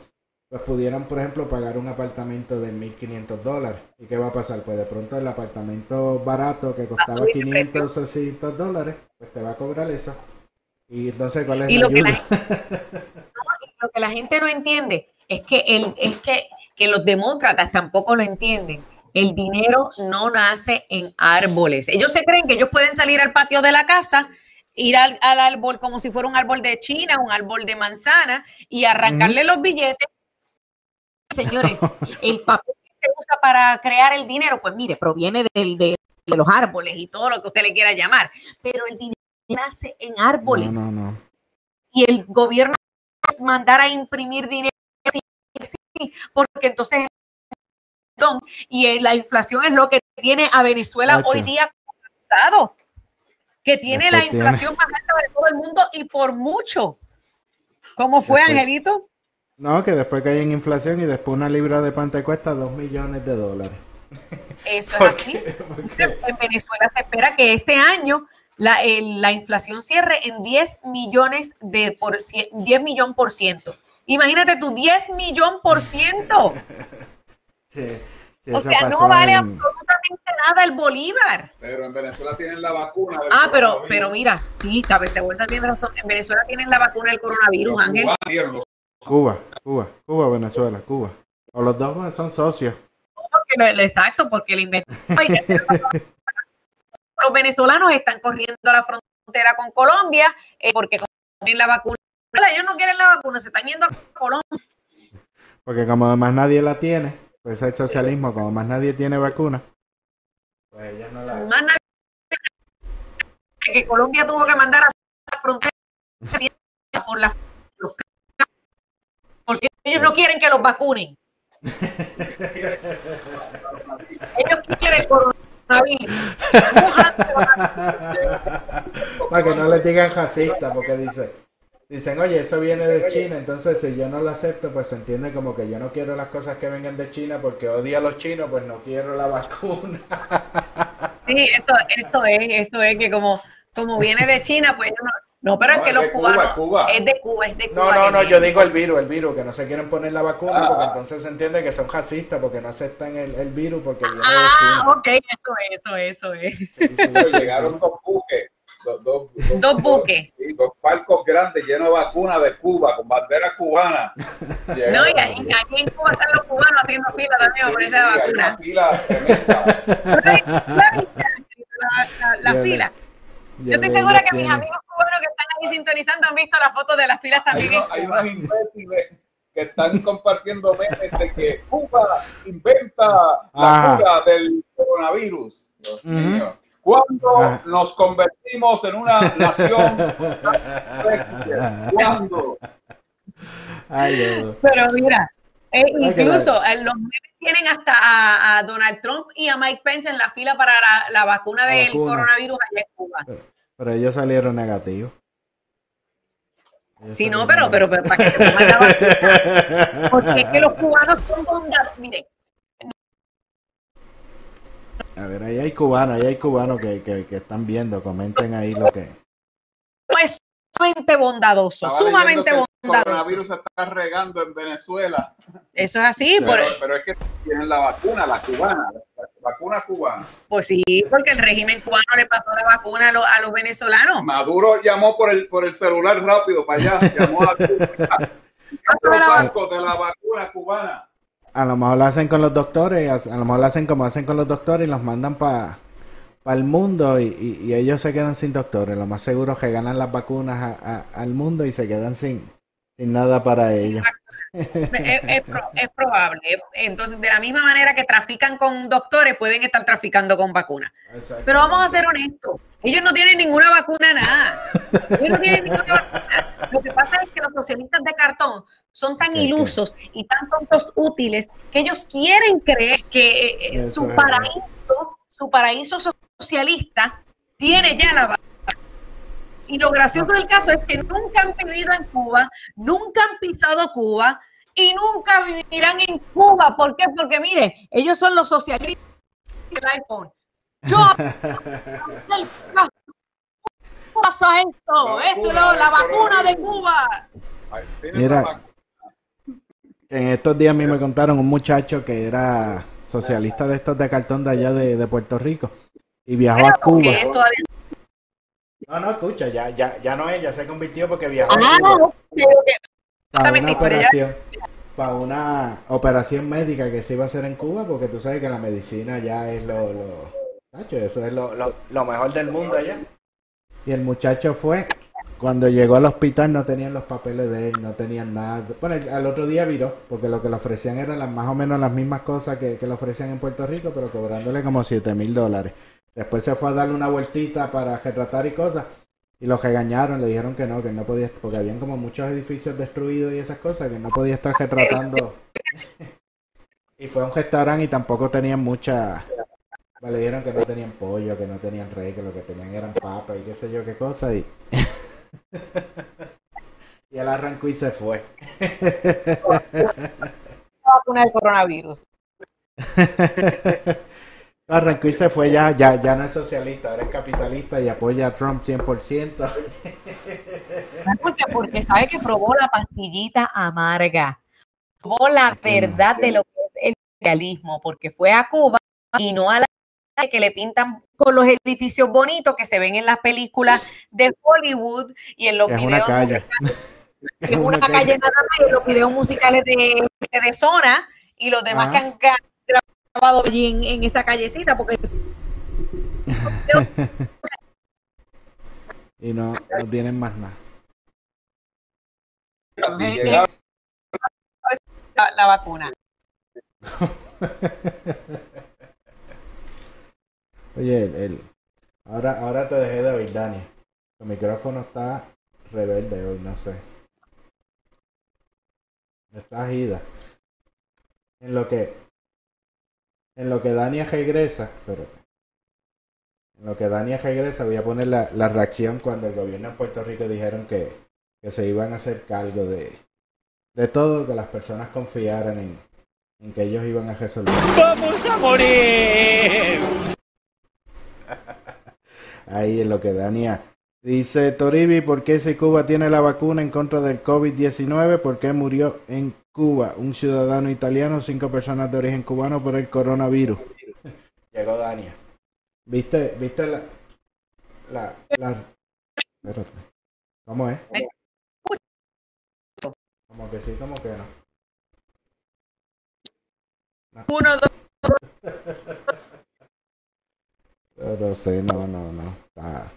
pues pudieran, por ejemplo, pagar un apartamento de 1.500 dólares. ¿Y qué va a pasar? Pues de pronto el apartamento barato que costaba subir de 500 o 600 dólares, pues te va a cobrar eso. Y entonces, ¿cuál es Y la lo que la ayuda? que la gente no entiende es que el, es que, que los demócratas tampoco lo entienden. El dinero no nace en árboles. Ellos se creen que ellos pueden salir al patio de la casa, ir al, al árbol como si fuera un árbol de China, un árbol de manzana, y arrancarle los billetes. Señores, el papel que se usa para crear el dinero, pues mire, proviene del, de, de los árboles y todo lo que usted le quiera llamar. Pero el dinero nace en árboles No, no, no. y el gobierno mandar a imprimir dinero porque entonces y eh, la inflación es lo que tiene a Venezuela hoy día colapsado, que tiene la tiene- inflación más alta de todo el mundo y por mucho. ¿Cómo fue, Después- Angelito? No, que después cae en inflación y después una libra de pan te cuesta 2 millones de dólares. Eso es así. En Venezuela se espera que este año la, el- la inflación cierre en 10 millones de por cien- 10 millón por ciento. Imagínate tú, 10 millón por ciento. Sí, sí, O sea, no vale en- absolutamente nada el bolívar. Pero en Venezuela tienen la vacuna. del Ah, pero, pero mira, sí, cabeza bolsa tiene razón. En Venezuela tienen la vacuna del coronavirus, Los Ángel. Cuba, Cuba, Cuba, Venezuela, Cuba. O los dos son socios. Porque exacto, porque le inventó. Los venezolanos están corriendo a la frontera con Colombia eh, porque tienen la vacuna. Ellos no quieren la vacuna, se están yendo a Colombia. Porque como más nadie la tiene, pues el socialismo, como más nadie tiene vacuna, pues ellos no la... Más nadie- que Colombia tuvo que mandar a la frontera por la porque ellos no quieren que los vacunen. Ellos quieren el coronavirus. Para que no le digan racista, porque dice, dicen, oye, eso viene de China, entonces si yo no lo acepto, pues se entiende como que yo no quiero las cosas que vengan de China porque odio a los chinos, pues no quiero la vacuna. Sí, eso, eso es, eso es que como, como viene de China, pues no, no, pero No, es que los de Cuba, cubanos Cuba. es de Cuba, es de Cuba. No, no, no, yo digo el virus, el virus, que no se quieren poner la vacuna Ah, porque entonces se entiende que son racistas porque no aceptan el, el virus porque viene de Ah, China. ok, eso es, eso es, eso es. Sí, sí, Llegaron dos buques. Dos, dos, Dos buques. sí, dos barcos grandes llenos de vacunas de Cuba, con bandera cubana. No, y ahí, ahí en Cuba están los cubanos haciendo fila también la Sí, hay vacuna. una fila. La, la- la Yo fila. Yo estoy segura que mis amigos que están ahí sintonizando han visto las fotos de las filas también hay unos imbéciles que están compartiendo memes de que Cuba inventa la Ajá. cura del coronavirus. Dios mío. ¿Cuándo Ajá. nos convertimos en una nación? ¿Cuándo? Pero mira, eh, incluso eh, los memes tienen hasta a, a Donald Trump y a Mike Pence en la fila para la, la vacuna La del vacuna. coronavirus allá en Cuba. Pero ellos salieron negativos. Ellos Sí, no, pero, pero, pero para que te tomen la vacuna. Porque es que los cubanos son bondadosos. Miren, A ver, ahí hay cubanos, ahí hay cubanos que, que, que están viendo, comenten ahí lo que... no es sumamente bondadoso, Estaba sumamente que El bondadoso. coronavirus se está regando en Venezuela. Eso es así, por, Pero, pero es que tienen la vacuna, la cubana, la vacuna cubana. pues sí, porque el régimen cubano le pasó la vacuna a, los- a los venezolanos. Maduro llamó por el, por el celular rápido para allá, llamó a Cuba. Pásame la Franco de la vacuna cubana. A lo mejor lo hacen con los doctores, a, lo mejor lo hacen como hacen con los doctores y los mandan para el mundo y, y- y ellos se quedan sin doctores. Lo más seguro es que ganan las vacunas a- a- al mundo y se quedan sin, sin nada para ellos. Es, es pro- es probable. Entonces, de la misma manera que trafican con doctores, pueden estar traficando con vacunas. Pero vamos a ser honestos. Ellos no tienen ninguna vacuna, nada. Ellos no tienen ninguna vacuna. Lo que pasa es que los socialistas de cartón son tan ilusos y tan tontos útiles que ellos quieren creer que eh, eh, su paraíso, su paraíso socialista tiene ya la vacuna. Y lo gracioso del caso es que nunca han vivido en Cuba, nunca han pisado Cuba y nunca vivirán en Cuba. ¿Por qué? Porque mire, ellos son los socialistas del iPhone. Yo pasa esto, esto es la vacuna de Cuba. Mira. En estos días a mí me contaron un muchacho que era socialista de estos de cartón de allá de, de Puerto Rico y viajó a Cuba. No, no, escucha, ya, ya, ya no es, ya se convirtió porque viajó Ah, para una operación, para una operación médica que se iba a hacer en Cuba porque tú sabes que la medicina ya es lo, lo, Tacho, eso es lo, lo, lo mejor del mundo allá. Y el muchacho fue, cuando llegó al hospital no tenían los papeles de él, no tenían nada. Bueno, al otro día viró, porque lo que le ofrecían eran las, más o menos las mismas cosas que, que le ofrecían en Puerto Rico, pero cobrándole como 7 mil dólares. Después se fue a darle una vueltita para retratar y cosas. y los regañaron, le dijeron que no, que no podía, porque habían como muchos edificios destruidos y esas cosas, que no podía estar retratando. y fue a un restaurante y tampoco tenían mucha... Le dijeron que no tenían pollo, que no tenían rey, que lo que tenían eran papas y qué sé yo qué cosa. Y, y él arrancó y se fue. Vacuna del coronavirus. Arrancó y se fue ya, ya, ya no es socialista, ahora es capitalista y apoya a Trump 100%. Porque, porque sabe que probó la pastillita amarga. Probó la verdad de lo que es el socialismo, porque fue a Cuba y no a la que le pintan con los edificios bonitos que se ven en las películas de Hollywood y en los Es una videos calle. musicales. Es una calle nada más y en los videos musicales de, de zona y los demás Ajá. que han grabado allí en, en esa callecita, porque y no, no tienen más nada. Así llega- la, la vacuna. Oye, el, el- ahora, ahora te dejé de oír, Dani. El micrófono está rebelde hoy, no sé. Está ida. En lo que, en lo que Dani regresa, espérate. En lo que Dani regresa, voy a poner la, la reacción cuando el gobierno de Puerto Rico dijeron que, que se iban a hacer cargo de, de todo, que las personas confiaran en, en que ellos iban a resolver. ¡Vamos a morir! Ahí en lo que Dania dice Toribi, ¿por qué si Cuba tiene la vacuna en contra del COVID-19? ¿Por qué murió en Cuba un ciudadano italiano, cinco personas de origen cubano por el coronavirus? Llegó Dania. ¿Viste, viste la, la. ¿Cómo es? Como que sí, como que no. Uno, dos. No, no sé, no, no, no. Está-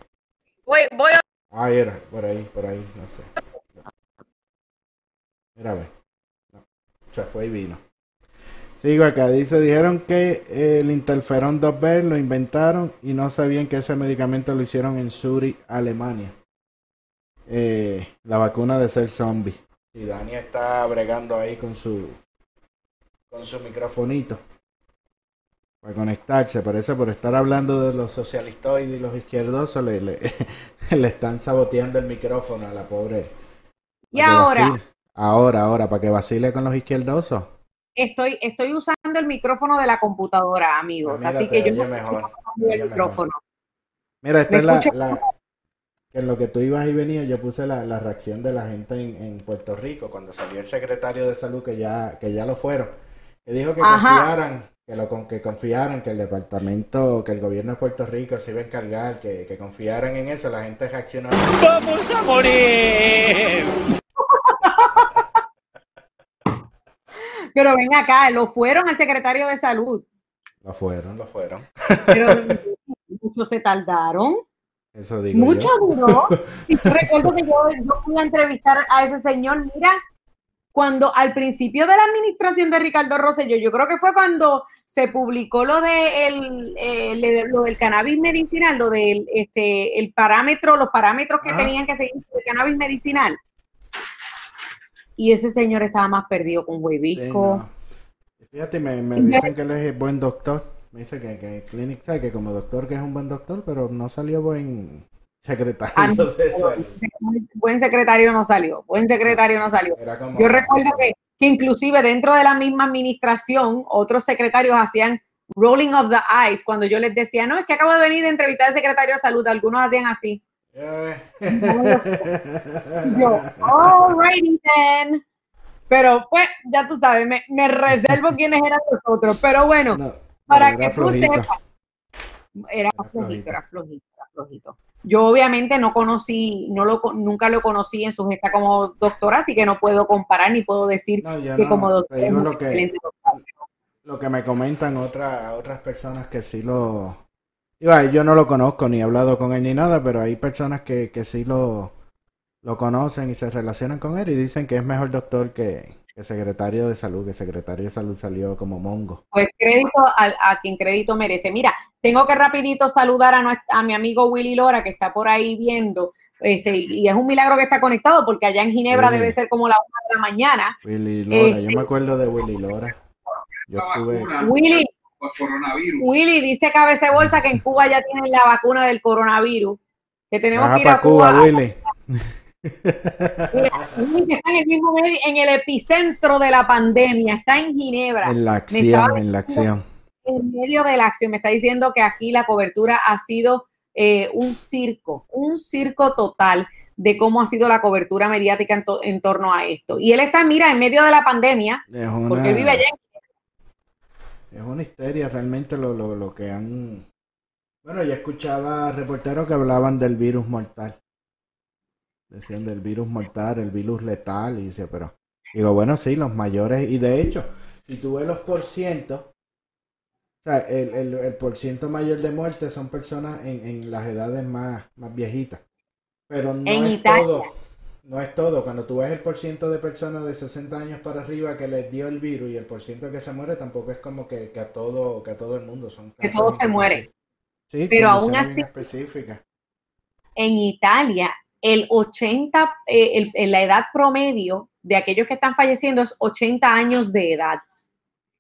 Voy, voy Ah, era, por ahí, por ahí, no sé. Mira. No, se fue y vino. Sigo acá, dice, dijeron que el interferón 2B lo inventaron y no sabían que ese medicamento lo hicieron en Zurich, Alemania. Eh, la vacuna de ser zombie. Y Dani está bregando ahí con su con su microfonito para conectarse. Parece por estar hablando de los socialistoides y los izquierdosos le, le, le están saboteando el micrófono a la pobre. Y ahora vacile. Ahora, ahora, para que vacile con los izquierdosos. estoy, estoy usando el micrófono de la computadora, amigos. Ah, así que yo mejor, el. Mira, esta ¿Me es la, la- en lo que tú ibas y venías, yo puse la, la reacción de la gente en, en Puerto Rico cuando salió el secretario de salud que ya, que ya lo fueron. Que dijo que Ajá. confiaran, que lo con- que confiaran, que el departamento, que el gobierno de Puerto Rico se iba a encargar, que, que confiaran en eso, la gente reaccionó. ¡Vamos a morir! Pero ven acá, lo fueron al secretario de salud. Lo fueron, lo fueron. Pero muchos se tardaron. Eso digo Mucho yo. duró. Y yo recuerdo que yo, yo fui a entrevistar a ese señor, mira, cuando al principio de la administración de Ricardo Rosselló, yo creo que fue cuando se publicó lo de el, eh, lo del cannabis medicinal, lo del este el parámetro, los parámetros que Ajá. tenían que seguir el cannabis medicinal. Y ese señor estaba más perdido con Sí, huevisco. no. Fíjate, me, me dicen que él es buen doctor. Me dice que, que Clinic, sabe que como doctor que es un buen doctor, pero no salió buen secretario Ah, de salud. buen secretario no salió, buen secretario no salió. Era como- Yo recuerdo que, que inclusive dentro de la misma administración, otros secretarios hacían rolling of the eyes cuando yo les decía, no, es que acabo de venir de entrevistar al secretario de salud, algunos hacían así. Y yo, alrighty then. Pero pues, ya tú sabes, me, me reservo quiénes eran los otros. Pero bueno, para era que tú flojito. sepas, era flojito, flojito. era flojito, era flojito. Yo obviamente no conocí, no lo, nunca lo conocí en su gesta como doctora, así que no puedo comparar ni puedo decir que no, como doctora digo lo que-. Lo que me comentan otras otras personas que sí lo... Yo no lo conozco ni he hablado con él ni nada, pero hay personas que, que sí lo, lo conocen y se relacionan con él y dicen que es mejor doctor que, que secretario de salud, que secretario de salud salió como mongo. Pues crédito a, a quien crédito merece. Mira, tengo que rapidito saludar a, nuestra- a mi amigo Willy Lora, que está por ahí viendo. este, y es un milagro que está conectado porque allá en Ginebra debe ser como la una de la mañana. Willy Lora, yo Este- me acuerdo de Willy Lora. Yo estuve. Willy, coronavirus. Willy dice Cabeza de Bolsa que en Cuba ya tienen la vacuna del coronavirus, que tenemos Baja que ir a para Cuba, Cuba. Willy. Mira, está en el mismo medio, en el epicentro de la pandemia, está en Ginebra. En la acción, en la acción. en medio de la acción. Me está diciendo que aquí la cobertura ha sido eh, un circo, un circo total de cómo ha sido la cobertura mediática en, to- en torno a esto. Y él está, mira, en medio de la pandemia, una, porque vive allá. en- es una histeria realmente lo, lo, lo que han... Bueno, yo escuchaba reporteros que hablaban del virus mortal. Decían del virus mortal, el virus letal, y dice, pero... Digo, bueno, sí, los mayores, y de hecho, si tú ves los porcientos, o sea, el, el, el porciento mayor de muertes son personas en, en las edades más, más viejitas. Pero no En es Italia. todo. No es todo. Cuando tú ves el porciento de personas de 60 años para arriba que les dio el virus y el porciento que se muere, tampoco es como que, que a todo que a todo el mundo son Que todos se en mueren. Sí, Pero aún así- bien específicas. en Italia, el 80, eh, el- la edad promedio de aquellos que están falleciendo es 80 años de edad.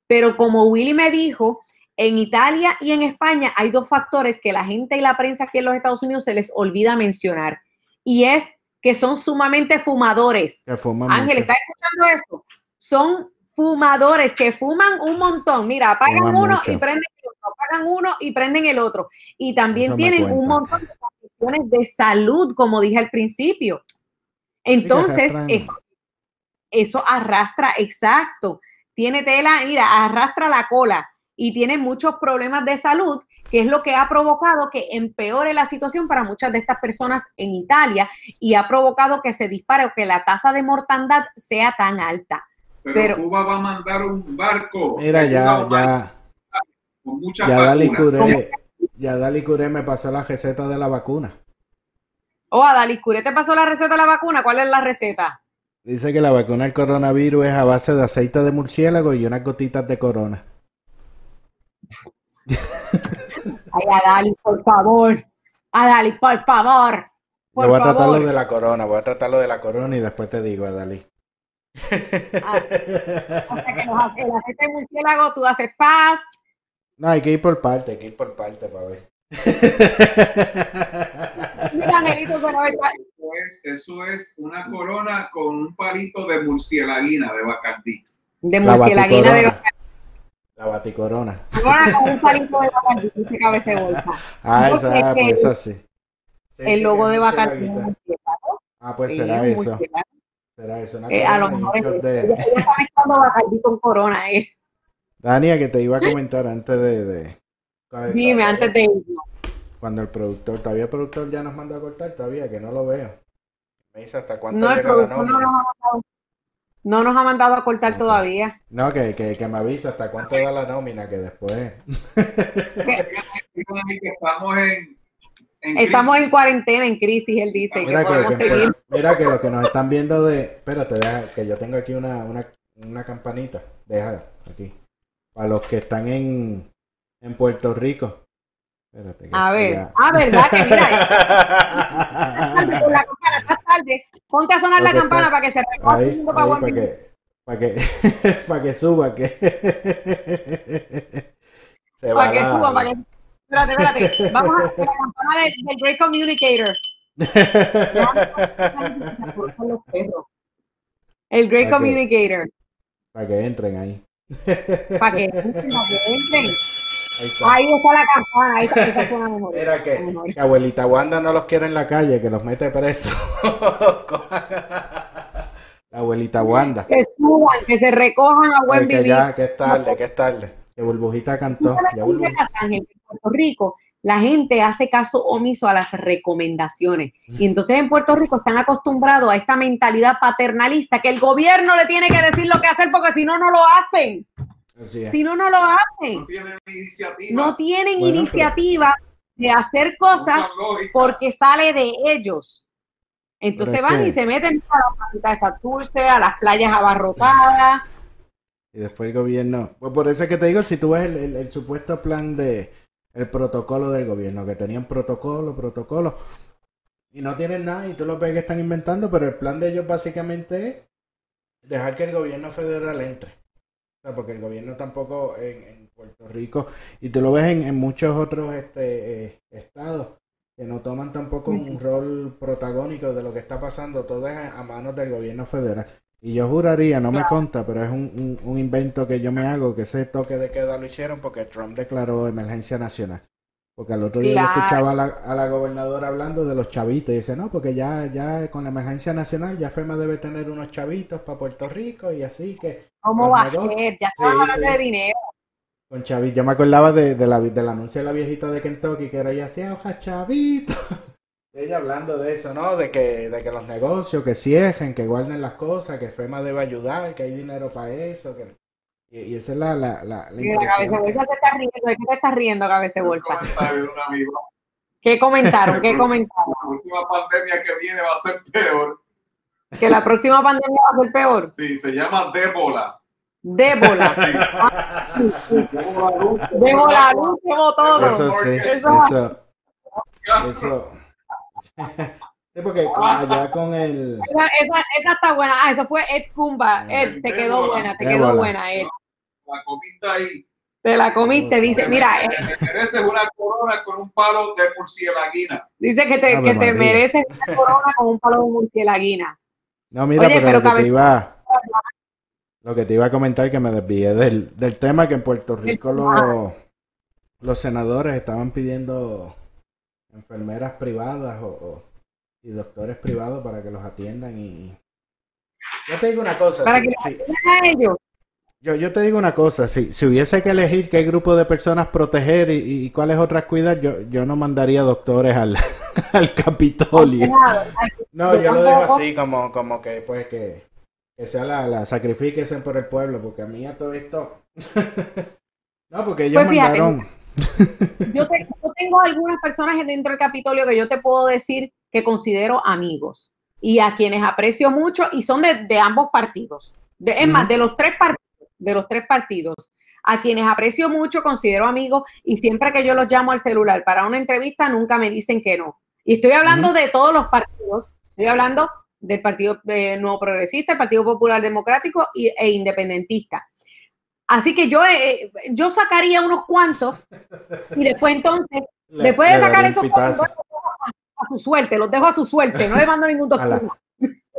Pero como Willy me dijo, en Italia y en España hay dos factores que la gente y la prensa aquí en los Estados Unidos se les olvida mencionar. Y es que son sumamente fumadores. Ángel. ¿estás escuchando eso? Son fumadores que fuman un montón. Mira, apagan Fuman uno mucho. y prenden el otro, apagan uno y prenden el otro. Y también Eso tienen un montón de de salud, como dije al principio. Entonces, eso arrastra, exacto. Tiene tela, mira, arrastra la cola y tiene muchos problemas de salud, que es lo que ha provocado que empeore la situación para muchas de estas personas en Italia y ha provocado que se dispare o que la tasa de mortandad sea tan alta. Pero, Pero- Cuba va a mandar un barco. Mira, ya, ya, con muchas ya Dali vacunas. Ya Dali Curé me pasó la receta de la vacuna. Oh, Adalis Curé, ¿te pasó la receta de la vacuna? ¿Cuál es la receta? Dice que la vacuna del coronavirus es a base de aceite de murciélago y unas gotitas de corona. Ay, Adalis, por favor. Adalis, por favor. Por Yo voy a tratar favor. lo de la corona, voy a tratar lo de la corona y después te digo, Dali. O sea que los el aceite de murciélago, tú haces paz. No, hay que ir por parte, hay que ir por parte para ver. Mira, Angelito, pero ahorita- Eso es, eso es una corona con un palito de murcielaguina de Bacardí. de La murcielaguina de baticorona. La baticorona. Ahora con un palito de Bacardí, dice cabeza de bolsa. Ah, Entonces, esa, ah, que pues esa sí. Sí, el sí, logo de es Bacardí. es. Ah, pues Sí, será eso. Será eso, una Eh, a lo corona mejor es de... Ella, ella está mezclando Bacardí con Corona. Eh. Dania, que te iba a comentar antes de... de- Dime, antes de. Cuando el productor, todavía el productor ya nos mandó a cortar, todavía, que no lo veo. Me dice hasta cuánto No, llega la no nómina. nos ha mandado, no nos ha mandado a cortar todavía. No, que, que, que me avisa hasta cuánto da la nómina, que después... Estamos en, en Estamos en cuarentena, en crisis, él dice, Mira que, podemos que- seguir. mira que lo que nos están viendo de... Espérate, deja, que yo tengo aquí una, una, una campanita. Deja aquí. Para los que están en, en Puerto Rico. Espérate, A ver, ya- ah, verdad que mira, la tarde. Ponte a sonar la campana está- para que se recoja todo el mundo para para que, para que, para que suba, que se va Para que la- suba, para que... Espérate, espérate. Vamos a hacer la campana de- del Great Communicator. El Great Para que- Communicator. para que entren ahí. Para que, para que entren. Ahí está. Ahí está la campana, ahí está, esa suena mejor. Mira que, que abuelita Wanda no los quiere en la calle, que los mete preso. la abuelita Wanda. Que suban, que se recojan a buen Ay, que vivir. ya, que es tarde, que es tarde. Que Burbujita cantó. ¿Sabes Ya Burbujita. En Puerto Rico, la gente hace caso omiso a las recomendaciones. Y entonces en Puerto Rico están acostumbrados a esta mentalidad paternalista que el gobierno le tiene que decir lo que hacer porque si no, no lo hacen. Si no, no lo hacen. No tienen iniciativa. No tienen Bueno, iniciativa de hacer cosas porque sale de ellos. Entonces van que- y se meten a la planeta de Santurce, a las playas abarrotadas. Y después el gobierno. Pues por eso es que te digo, si tú ves el, el- el supuesto plan de el protocolo del gobierno, que tenían protocolo, protocolo. y no tienen nada y tú lo ves que están inventando, pero el plan de ellos básicamente es dejar que el gobierno federal entre. O sea, porque el gobierno tampoco en, en Puerto Rico, y tú lo ves en, en muchos otros este, eh, estados, que no toman tampoco un rol protagónico de lo que está pasando, todo es a, a manos del gobierno federal. Y yo juraría, no me conta, pero es un, un, un invento que yo me hago, que ese toque de queda lo hicieron porque Trump declaró emergencia nacional. Porque al otro día yo escuchaba a la, a la gobernadora hablando de los chavitos y dice, no, porque ya, ya con la emergencia nacional ya FEMA debe tener unos chavitos para Puerto Rico y así que... ¿Cómo va a ser? Ya Sí, estamos hablando sí. de dinero. Con chavitos. Yo me acordaba de, de la, del anuncio de la viejita de Kentucky que era ella hacía hoja chavito. Ella hablando de eso, ¿no? De que, de que los negocios que cierren, que guarden las cosas, que FEMA debe ayudar, que hay dinero para eso. Que... Y, y esa es la, la, la, la Mira, cabeza bolsa se está riendo. ¿De qué te estás riendo, cabeza bolsa? ¿Qué comentaron? ¿Qué comentaron? La próxima pandemia que viene va a ser peor. Que la próxima pandemia va a ser peor. Sí, se llama débola. Débola. Débola, luz, quemó todo. Eso sí, eso. Eso. Sí, porque con- allá con el. Esa, esa, esa está buena. Ah, eso fue Ed Kumba. Ed, te quedó buena, te quedó buena, Ed. La comiste ahí. Te la comiste, dice. Mira, eh, Te mereces una corona con un palo de murcielaguina. dice que te, Ave que te mereces una corona con un palo de murcielaguina. No, mira, Oye, pero, pero lo que te cabeza- iba. Lo que te iba a comentar que me desvié del, del tema que en Puerto Rico los, los senadores estaban pidiendo enfermeras privadas o, o- y doctores privados para que los atiendan y yo te digo una cosa, Para sí, que sí. a ellos. Yo, yo te digo una cosa, si, si hubiese que elegir qué grupo de personas proteger y, y cuáles otras cuidar, yo, yo no mandaría doctores al, al Capitolio. No, yo lo dejo así, como, como que pues que, que sea la, la por el pueblo, porque a mí a todo esto. no, porque ellos Pues fíjate, mandaron. Yo, te- yo tengo algunas personas dentro del Capitolio que yo te puedo decir que considero amigos y a quienes aprecio mucho y son de, de ambos partidos. De, es más, de los tres partidos, de los tres partidos, a quienes aprecio mucho, considero amigos y siempre que yo los llamo al celular para una entrevista nunca me dicen que no. Y estoy hablando de todos los partidos, estoy hablando del Partido eh, Nuevo Progresista, el Partido Popular Democrático y- e Independentista. Así que yo, eh, yo sacaría unos cuantos y después entonces, Le- después de sacar esos cuantos, a, a su suerte, los dejo a su suerte, no le mando ningún A la, doctor.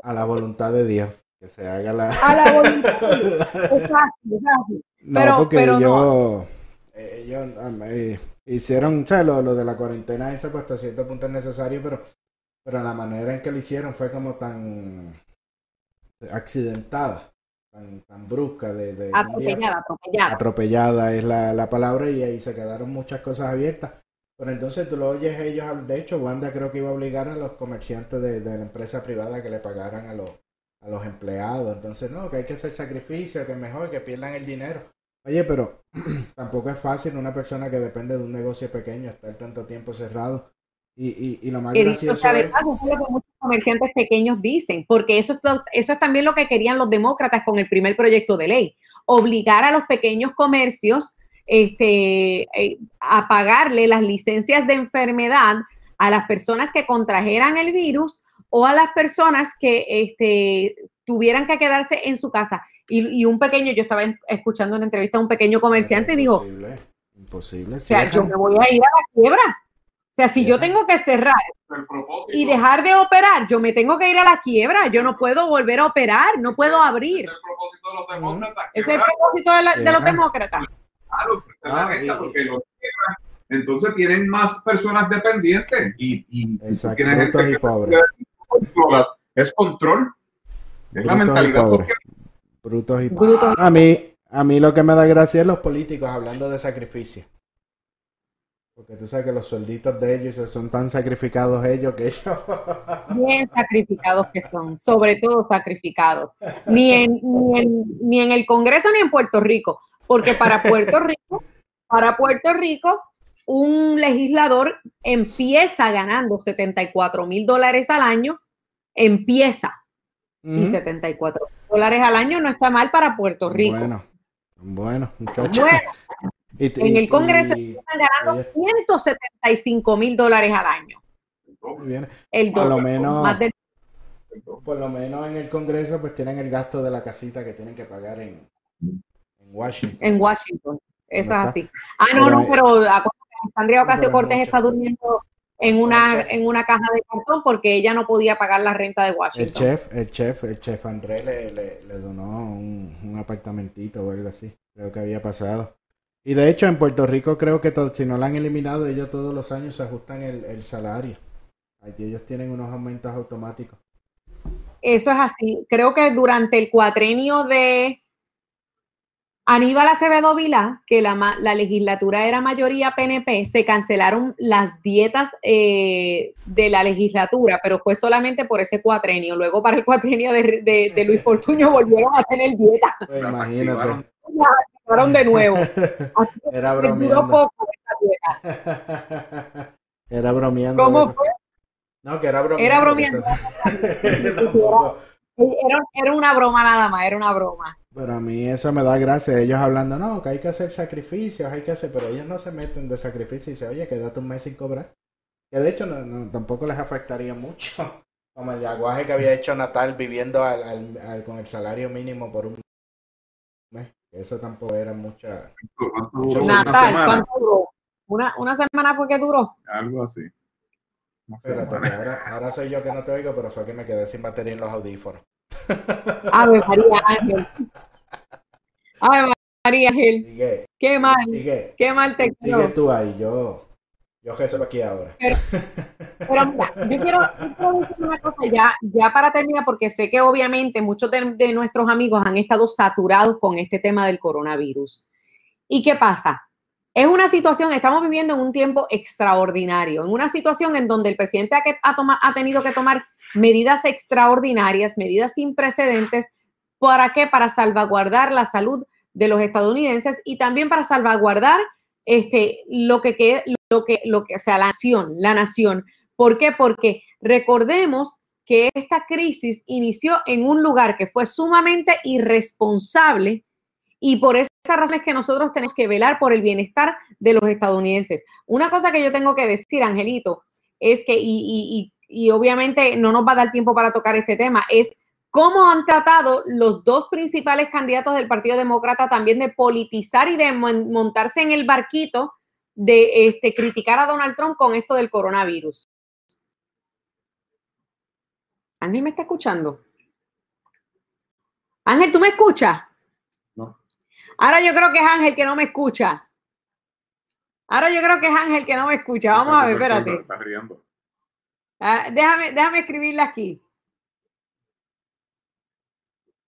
a la voluntad de Dios. Que se haga la. A la voluntad. Exacto, exacto. No, pero, porque pero no. yo. eh, eh, hicieron, ¿sabes? Lo, lo de la cuarentena, pues hasta cierto punto es necesario, pero, pero la manera en que lo hicieron fue como tan accidentada, tan, tan brusca, de, de día- Atropellada, es la, la palabra y ahí se quedaron muchas cosas abiertas. Pero entonces tú lo oyes ellos, de hecho, Wanda creo que iba a obligar a los comerciantes de, de la empresa privada que le pagaran a los, a los empleados. Entonces, no, que hay que hacer sacrificio, que mejor que pierdan el dinero. Oye, pero tampoco es fácil una persona que depende de un negocio pequeño estar tanto tiempo cerrado. Y, y, y lo más gracioso es... paso, eso es lo que muchos comerciantes pequeños dicen, porque eso es, lo- eso es también lo que querían los demócratas con el primer proyecto de ley, obligar a los pequeños comercios este, eh, a pagarle las licencias de enfermedad a las personas que contrajeran el virus o a las personas que este, tuvieran que quedarse en su casa. Y, y un pequeño, yo estaba escuchando una entrevista a un pequeño comerciante y dijo, Imposible, imposible. o sea, yo me voy a ir a la quiebra. O sea, si yo tengo que cerrar y dejar de operar, yo me tengo que ir a la quiebra. Yo no puedo volver a operar, no puedo abrir. Ese es el propósito de, la- de los demócratas. Claro, esta, porque los quiebran. entonces tienen más personas dependientes y, y tienen gente brutos y que pobres. controla. es control. Es la Brutos mentalidad. pobres. Brutos y Brutos. A mí, a mí lo que me da gracia es los políticos hablando de sacrificio. Porque tú sabes que los suelditos de ellos son tan sacrificados ellos que ellos... Bien sacrificados que son, sobre todo sacrificados. Ni en, ni, en, ni en el Congreso ni en Puerto Rico. Porque para Puerto Rico, para Puerto Rico, un legislador empieza ganando 74 mil dólares al año, empieza. Y Ujú. 74 dólares al año no está mal para Puerto Rico. Bueno, bueno, muchachos. Bueno, Y- en y- el Congreso y- están ganando 175 mil dólares al año. Viene. El por lo menos, más del- por lo menos en el Congreso, pues tienen el gasto de la casita que tienen que pagar en, en Washington. en Washington. Eso ¿No es así. Ah, no, Pero, no, pero Andrea Ocasio Cortés está durmiendo en una, en una caja de cartón porque ella no podía pagar la renta de El Washington. chef, el chef, el chef André le, le, le donó un, un apartamentito o algo así. Creo que había pasado. Y de hecho en Puerto Rico creo que si no la han eliminado, ellos todos los años se ajustan el, el salario. Aquí ellos tienen unos aumentos automáticos. Eso es así. Creo que durante el cuatrenio de Aníbal Acevedo Vilá, que la, ma- la legislatura era mayoría PNP, se cancelaron las dietas eh, de la legislatura, pero fue solamente por ese cuatrenio. Luego para el cuatrenio de, de- de Luis Fortuño volvieron a tener dieta. Pues imagínate. Activaron de nuevo. Así Era bromeando. poco. Era bromeando. ¿Cómo fue? No, que era bromeando. Era bromeando. Era, era una broma nada más, era una broma. Pero a mí eso me da gracia. Ellos hablando, no, que hay que hacer sacrificios, hay que hacer, pero ellos no se meten de sacrificio y dicen, oye, quédate un mes sin cobrar. Que de hecho no, no- tampoco les afectaría mucho. Como el aguaje que había hecho Natal viviendo al, al- al- con el salario mínimo por un. Eso tampoco era mucha. mucho Natal, semana. ¿cuánto duró? Una, una semana fue que duró. Algo así. Espérate, ahora, ahora soy yo que no te oigo, pero fue que me quedé sin batería en los audífonos. Ave María Ángel. Ave María Ángel. Sigue, Qué mal. sigue. Qué mal te Sigue quedó. tú ahí, yo, yo Jesús aquí ahora. Pero mira, yo quiero, quiero decir una cosa ya, ya para terminar, porque sé que obviamente muchos de, de nuestros amigos han estado saturados con este tema del coronavirus. ¿Y qué pasa? Es una situación, estamos viviendo en un tiempo extraordinario, en una situación en donde el presidente ha, que- ha toma- ha tenido que tomar medidas extraordinarias, medidas sin precedentes. ¿Para qué? Para salvaguardar la salud de los estadounidenses y también para salvaguardar este, lo que, que- lo que, lo que, o sea, la nación, la nación. ¿Por qué? Porque recordemos que esta crisis inició en un lugar que fue sumamente irresponsable y por esas razones que nosotros tenemos que velar por el bienestar de los estadounidenses. Una cosa que yo tengo que decir, Angelito, es que, y, y- y- y obviamente no nos va a dar tiempo para tocar este tema, es cómo han tratado los dos principales candidatos del Partido Demócrata también de politizar y de mon- montarse en el barquito de este, criticar a Donald Trump con esto del coronavirus. Ángel me está escuchando. Ángel, ¿tú me escuchas? No. Ahora yo creo que es Ángel que no me escucha. Ahora yo creo que es Ángel que no me escucha. Vamos a ver, espérate. Está riendo. Ah, déjame, déjame escribirle aquí.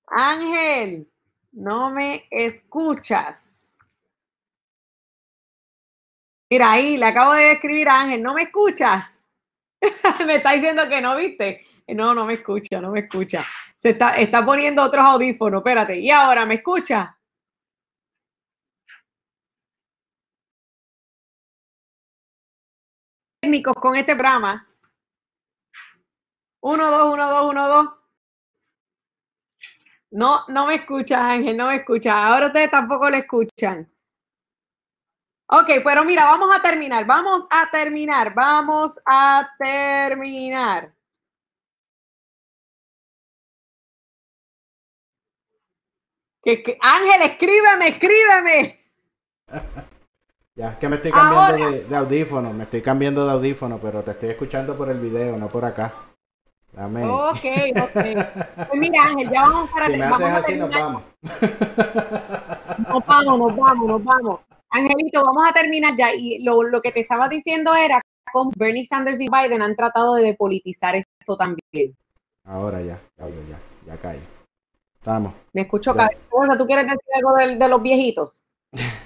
Ángel, no me escuchas. Mira ahí, le acabo de escribir a Ángel, ¿no me escuchas? me está diciendo que no, ¿viste? No, no me escucha, no me escucha. Se está, está poniendo otros audífonos, espérate. ¿Y ahora me escucha? Técnicos con este programa. Uno, dos, uno, dos, uno, dos. No, no me escucha, Ángel, no me escucha. Ahora ustedes tampoco le escuchan. Ok, pero mira, vamos a terminar, vamos a terminar, vamos a terminar. Que, que- Ángel, escríbeme, escríbeme. Ya, es que me estoy cambiando Ahora. de, de audífono, me estoy cambiando de audífono, pero te estoy escuchando por el video, no por acá. Dame. Ok, ok. Pues mira, Ángel, ya vamos para si me haces así, nos vamos. Nos vamos, nos vamos, nos vamos. Angelito, vamos a terminar ya. Y lo, lo que te estaba diciendo era cómo Bernie Sanders y Biden han tratado de depolitizar esto también. Ahora ya, ya, ya, ya, ya caí. Estamos. Me escucho Ya. cabeza. ¿Tú quieres decir algo del- de los viejitos?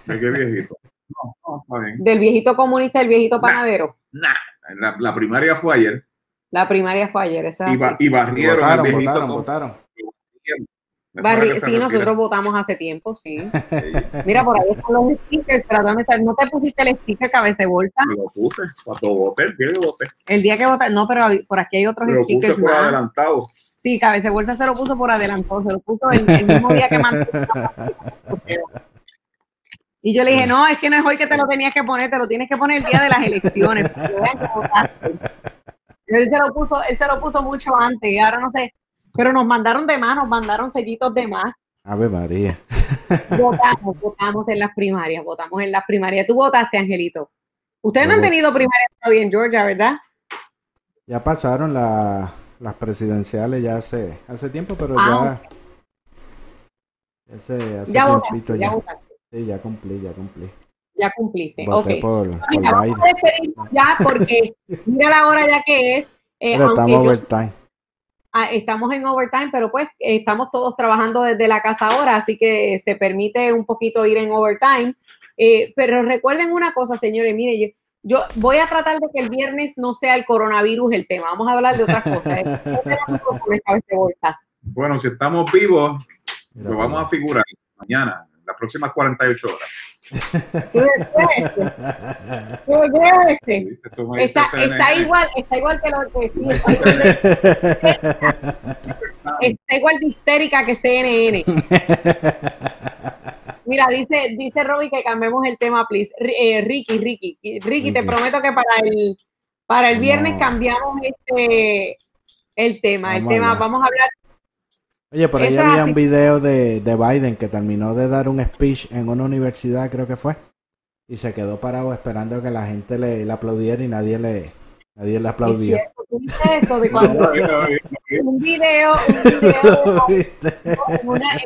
¿De qué viejito? No, no, está bien. Del viejito comunista, el viejito panadero. Nah, la, la primaria fue ayer La primaria fue ayer, esa y, ba- y barrieron Votaron, el viejito votaron, con- votaron. Se sí, nosotros votamos hace tiempo, sí. Mira, por ahí están los stickers, pero ¿dónde está? ¿No te pusiste el sticker cabeza de bolsa? Lo puse cuando voté, el día que voté. El día que votaste, no, pero por aquí hay otros Me lo puse stickers por más. adelantado. Sí, cabeza bolsa se lo puso por adelantado, se lo puso el, el mismo día que mandó. Y yo le dije, no, es que no es hoy que te lo tenías que poner, te lo tienes que poner el día de las elecciones. Él se lo puso, él se lo puso mucho antes y ahora no sé. Pero nos mandaron de más, nos mandaron sellitos de más. Ave María. Votamos, votamos en las primarias, votamos en las primarias. Tú votaste, Angelito. Ustedes no han tenido primarias todavía en Georgia, ¿verdad? Ya pasaron la- las presidenciales ya hace, hace tiempo, pero Ah, ya. Hace, hace Ya votaste, ya votaste. Sí, ya cumplí, ya cumplí. Ya cumpliste. Voté ok. por, Mira, por vamos a despedirnos ya porque mira la hora ya que es. eh, estamos yo- overtime. ah, estamos en overtime, pero pues estamos todos trabajando desde la casa ahora, así que se permite un poquito ir en overtime. Eh, pero recuerden una cosa, señores, mire, yo, yo voy a tratar de que el viernes no sea el coronavirus el tema, vamos a hablar de otras cosas. ¿eh? Bueno, si estamos vivos, lo vamos a figurar mañana, las próximas 48 horas. Está, está igual, está igual que lo que sí, está igual de- histérica que CNN. Mira, dice, dice Robbie que cambiemos el tema, please. Eh, Ricky, Ricky, Ricky, te prometo que para el para el viernes cambiamos este el tema. El Vamos tema, vamos a hablar. Oye, por ahí había un video de, de Biden que terminó de dar un speech en una universidad, creo que fue, y se quedó parado esperando que la gente le, le aplaudiera y nadie le, nadie le viste eso de cuando un video, un video una-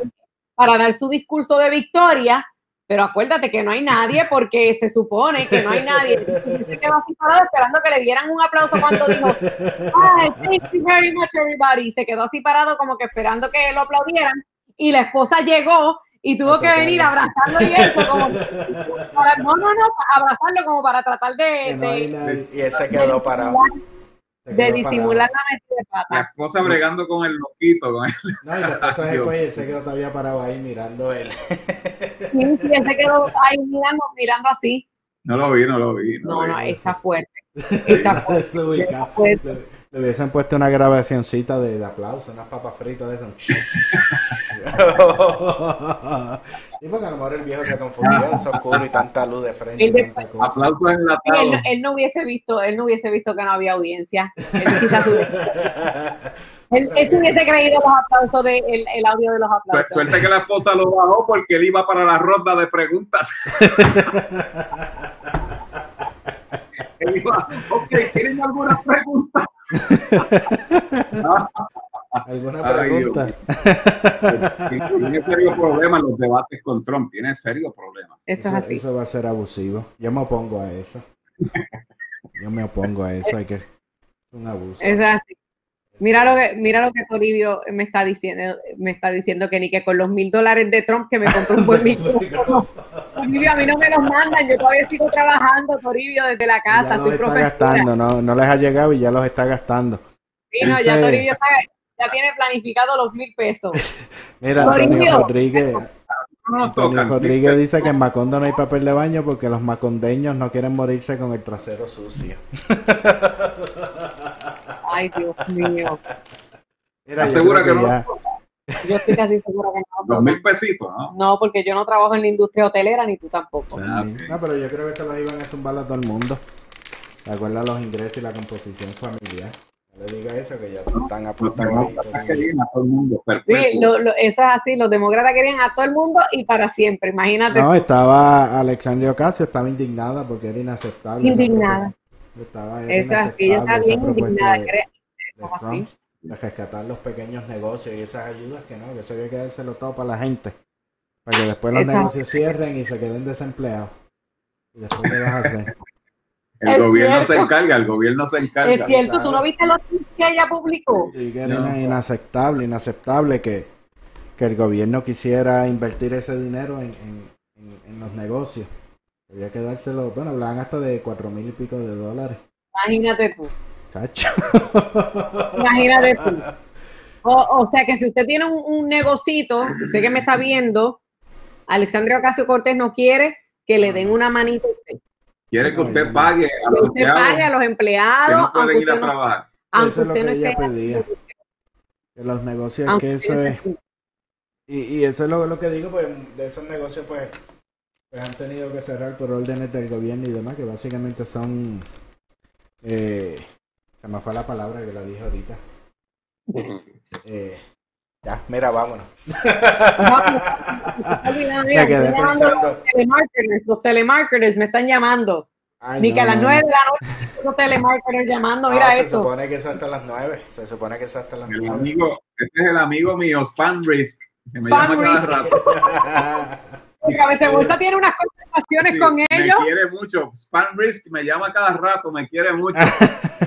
para dar su discurso de victoria, pero acuérdate que no hay nadie porque se supone que no hay nadie. Y él se quedó así parado esperando que le dieran un aplauso cuando dijo, "Ay, thank you very much everybody. Y se quedó así parado como que esperando que lo aplaudieran. Y la esposa llegó y tuvo que venir a abrazarlo y eso, como para- no, no, no, abrazarlo como para tratar de, no de-. Y él se quedó parado. De disimular la metida de pata. La esposa bregando con el loquito. Con el... No, y la esposa se fue y él se quedó todavía parado ahí mirando él. Sí, sí, él se quedó ahí mirando, mirando así. No lo vi, no lo vi. No, no, vi. está fuerte. Está fuerte. Desubicado. fuerte. Le, le hubiesen puesto una grabacioncita de, de aplauso, unas papas fritas de eso. y porque a lo mejor el viejo se confundió, es oscuro y tanta luz de frente y El de- tanta cosa. Aplausos él, no- él no hubiese visto, él no hubiese visto que no había audiencia. Él quizás hubiese, él, él se hubiese creído los aplausos de, el, el audio de los aplausos. Suerte que la esposa lo bajó porque él iba para la ronda de preguntas. Él iba, ok, ¿tienen alguna pregunta? ¿Alguna Ay, pregunta? Tiene serio problema en los debates con Trump. Tiene serio problema. Eso es así. eso va a ser abusivo. Yo me opongo a eso. Yo me opongo a eso. Hay que. Es un abuso. Es así. Mira lo que, mira lo que Toribio me está diciendo, me está diciendo que ni que con los mil dólares de Trump que me compró un buen micrófono. Toribio, a mí no me los mandan, yo todavía sigo trabajando, Toribio, desde la ya casa, los soy está profesora. gastando, no, no les ha llegado y ya los está gastando. Sí, no, ya Toribio está- ya tiene planificado los mil pesos. Mira, Antonio Toribio. Rodríguez. No nos Antonio. Rodríguez dice que en Macondo no hay papel de baño porque los macondeños no quieren morirse con el trasero sucio. Ay, Dios mío. Mira, ¿Estás yo segura que no? ya- Yo estoy casi segura que no. Dos mil pesitos, ¿no? No, porque yo no trabajo en la industria hotelera ni tú tampoco. No, pero yo creo que se los iban a zumbar a todo el mundo. ¿Te acuerdas los ingresos y la composición familiar? No le diga eso que ya están apuntados ahí. todo el mundo. Querían a todo el mundo, Sí, lo- lo- eso es así. Los demócratas querían a todo el mundo y para siempre. Imagínate. No, estaba Alexandria Ocasio, estaba indignada porque era inaceptable. Indignada. Estaba, era Eso es así. Ella está inaceptable bien esa propuesta indignada. de- de eso es Trump, así. de rescatar los pequeños negocios y esas ayudas que no, que eso hay que dárselo todo para la gente. Para que después los Exacto. negocios cierren y se queden desempleados. ¿Y después qué vas a hacer? El Es gobierno se encarga, el gobierno se encarga. Es cierto, tú no viste los tweets que ella publicó. Y que era ina- inaceptable, inaceptable que, que el gobierno quisiera invertir ese dinero en, en- en- en los negocios. Había que dárselo, bueno, hablaban hasta de cuatro mil y pico de dólares. Imagínate tú. Chacho. Imagínate tú. O, o sea que si usted tiene un, un negocito, usted que me está viendo, Alexandria Ocasio Cortés no quiere que le den una manita a usted. Quiere que usted pague a Que los usted pague a empleados los que empleados, no pueden aunque ir a usted no, trabajar. aunque eso es lo que no ella esté pedía. Que los negocios, aunque que eso es. Y, y eso es lo, lo que digo, pues de esos negocios, pues han tenido que cerrar por órdenes del gobierno y demás, que básicamente son. Eh, Se me fue la palabra que la dije ahorita. Eh, ya, mira, vámonos. me quedé pensando. Los telemarketers, los telemarketers me están llamando. Ay, Ni no, que a las nueve de la noche los telemarketers llamando, mira se eso. Se supone que es hasta las nueve. Se supone que es hasta las el nueve. Amigo, ese es el amigo mío, Spam Risk, que me llama cada rato. Cabeza Bolsa tiene unas conversaciones sí, con ellos. Me quiere mucho. Spam Risk me llama cada rato, me quiere mucho.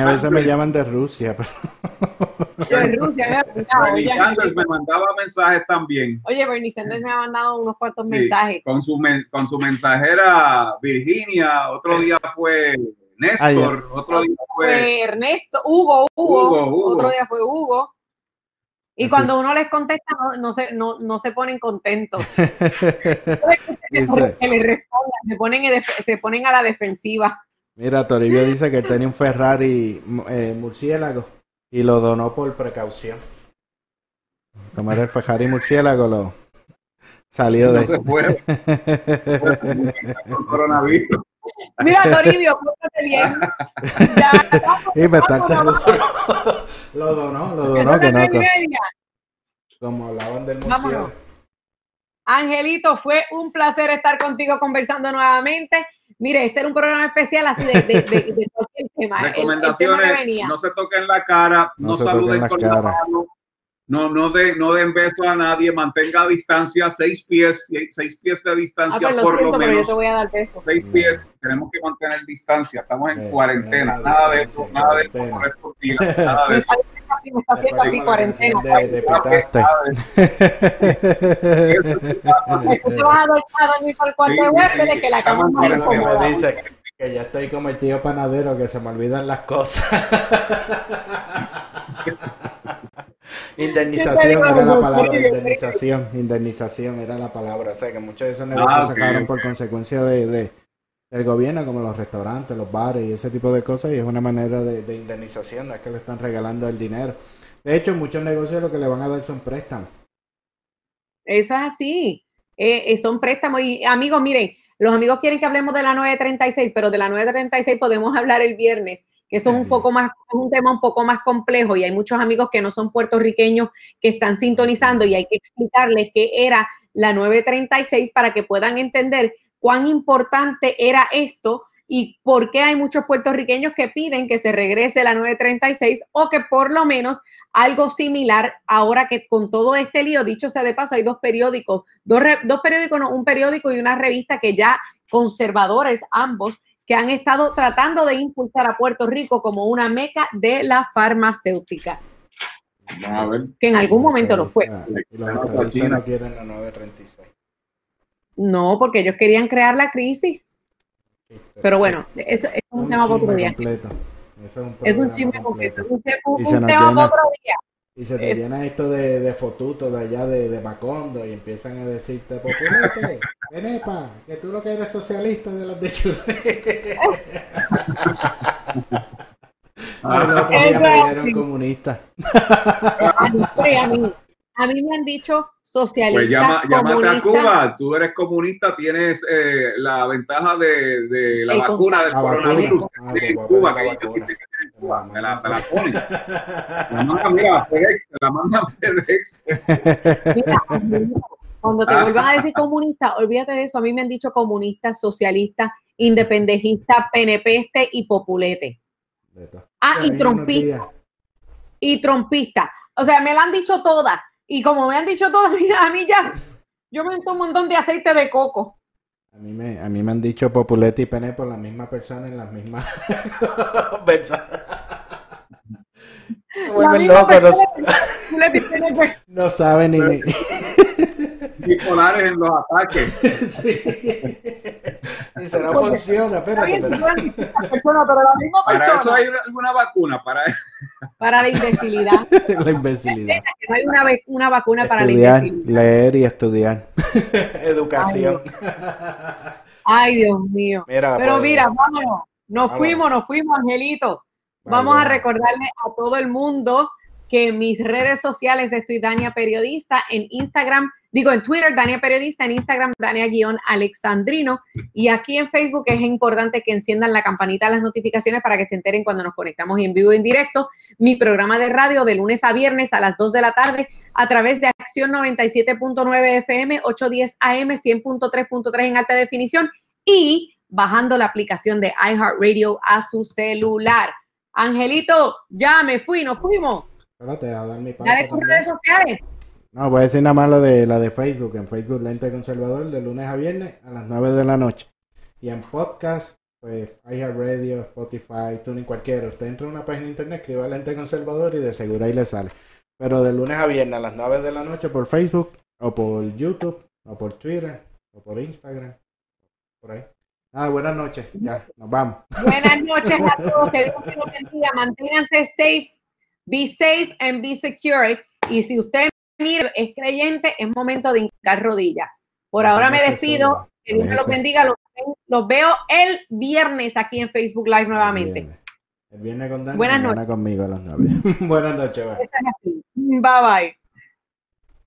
a veces me llaman de Rusia. Pero... De Rusia, Bernie Sanders me mandaba mensajes también. Oye, Bernie Sanders me ha mandado unos cuantos sí, mensajes. Con su, con su mensajera Virginia, otro día fue Néstor, otro día fue... fue Ernesto, Hugo, Hugo, Hugo, Hugo, otro día fue Hugo. Y Así. cuando uno les contesta, no, no, se, no, no se ponen contentos. respondan, se ponen, se ponen a la defensiva. Mira, Toribio dice que tenía un Ferrari eh, murciélago y lo donó por precaución. Era el Ferrari murciélago, lo salió no de. Se coronavirus. Mira, Toribio, pórtate bien. Ya, y me está seguro. lo donó, lo donó. Que no, como hablaban del murciélago. Angelito, fue un placer estar contigo conversando nuevamente. Mire, este era un programa especial así de, de, de, de cualquier tema. Recomendaciones, el, el tema no se toquen la cara, no, no saluden la con cara. la mano, no, no, de, no den beso a nadie, mantenga a distancia seis pies, seis pies de distancia ah, por siento, lo menos. Yo te voy a dar beso. Seis pies, tenemos que mantener distancia, estamos en eh, cuarentena, nada de eso, nada de eso por estos días, nada de eso. Me está haciendo así cuarentena. De, de pitaste. te vas a dormir para el cuarto de huéspedes que la cama más incómoda. dice que ya estoy como el tío panadero que se me olvidan las cosas. Indemnización era la palabra, indemnización, indemnización era la palabra. O sea que muchos de esos negocios ah, okay, se acabaron por consecuencia de, de, del gobierno, como los restaurantes, los bares y ese tipo de cosas, y es una manera de, de, indemnización, no es que le están regalando el dinero. De hecho, muchos negocios lo que le van a dar son préstamos. Eso es así, eh, eh, son préstamos. Y amigos, miren, los amigos quieren que hablemos de la 936, pero de la 936 podemos hablar el viernes que eso es un poco más, es un tema un poco más complejo y hay muchos amigos que no son puertorriqueños que están sintonizando y hay que explicarles qué era la 936 para que puedan entender cuán importante era esto y por qué hay muchos puertorriqueños que piden que se regrese la 936 o que por lo menos algo similar ahora que con todo este lío, dicho sea de paso, hay dos periódicos, dos, dos periódicos, no, un periódico y una revista que ya conservadores ambos que han estado tratando de impulsar a Puerto Rico como una meca de la farmacéutica. A ver. Que en algún momento lo fue. Los no quieren la 936. No, porque ellos querían crear la crisis. Pero bueno, eso, eso es un, un tema para otro día. Completo. Eso es un, es un chisme completo. Un, un, un tema para otro día. Y se te es... llena esto de, de fotutos de allá de, de, Macondo y empiezan a decirte, populete, Venepa, que tú lo que eres socialista de las de Chile. Ahora los otros días me dijeron comunista. a, mí, me han dicho socialista. Pues llama, llámate a Cuba, tú eres comunista, tienes eh, la ventaja de, de la vacuna del la coronavirus vacuna. Ah, en pues, Cuba, la que vacuna. ellos dicen que en Cuba, te la, te la ponen. La mandan, mira, FedEx, la mandan FedEx. Mira, cuando te vuelvan a decir comunista, olvídate de eso. A mí me han dicho comunista, socialista, independentista, penepeste y populete. Ah, y trompista. Y trompista. O sea, me la han dicho todas. Y como me han dicho todas, mira, a mí ya, yo me meto un montón de aceite de coco. A mí me, a mí me han dicho populete y pene por la misma persona en las mismas vuelven locos. No, no saben ni, ni... Bipolares en los ataques. sí. Dice, no funciona, espérate. Pero... Persona, pero la misma para persona. eso hay alguna vacuna. Para, para la imbecilidad. la imbecilidad. No hay una, una vacuna estudiar, para la imbecilidad. Leer y estudiar. Educación. Ay, Ay, Dios mío. Mira, pero pues, mira, vámonos. Nos vámonos. fuimos, nos fuimos, Angelito. Vamos a recordarle a todo el mundo que en mis redes sociales estoy Dania Periodista, en Instagram, digo en Twitter Dania Periodista, en Instagram Dania-Alexandrino y aquí en Facebook es importante que enciendan la campanita de las notificaciones para que se enteren cuando nos conectamos en vivo en directo. Mi programa de radio de lunes a viernes a las 2 de la tarde a través de Acción 97.9 FM, 810 AM, 100.3.3 en alta definición y bajando la aplicación de iHeartRadio a su celular. Angelito, ya me fui, nos fuimos. Espérate, a mi Dale tus redes sociales. No, voy a decir nada más lo de la de Facebook. En Facebook, Lente Conservador, de lunes a viernes a las 9 de la noche. Y en podcast, pues Radio, Spotify, Tuning, cualquiera. Usted entra a una página de internet, escriba Lente Conservador y de seguro ahí le sale. Pero de lunes a viernes a las 9 de la noche por Facebook, o por YouTube, o por Twitter, o por Instagram. Por ahí. Ah, buenas noches. Ya, nos vamos. Buenas noches a todos. Que Dios los bendiga. Manténganse safe. Be safe and be secure. Y si usted mira, es creyente, es momento de hincar rodillas. Por ahora me despido. Que Dios me los bendiga. Los, veo el viernes aquí en Facebook Live nuevamente. El viernes con Dani. Buenas noches. conmigo a las 9. Buenas noches. Bye bye.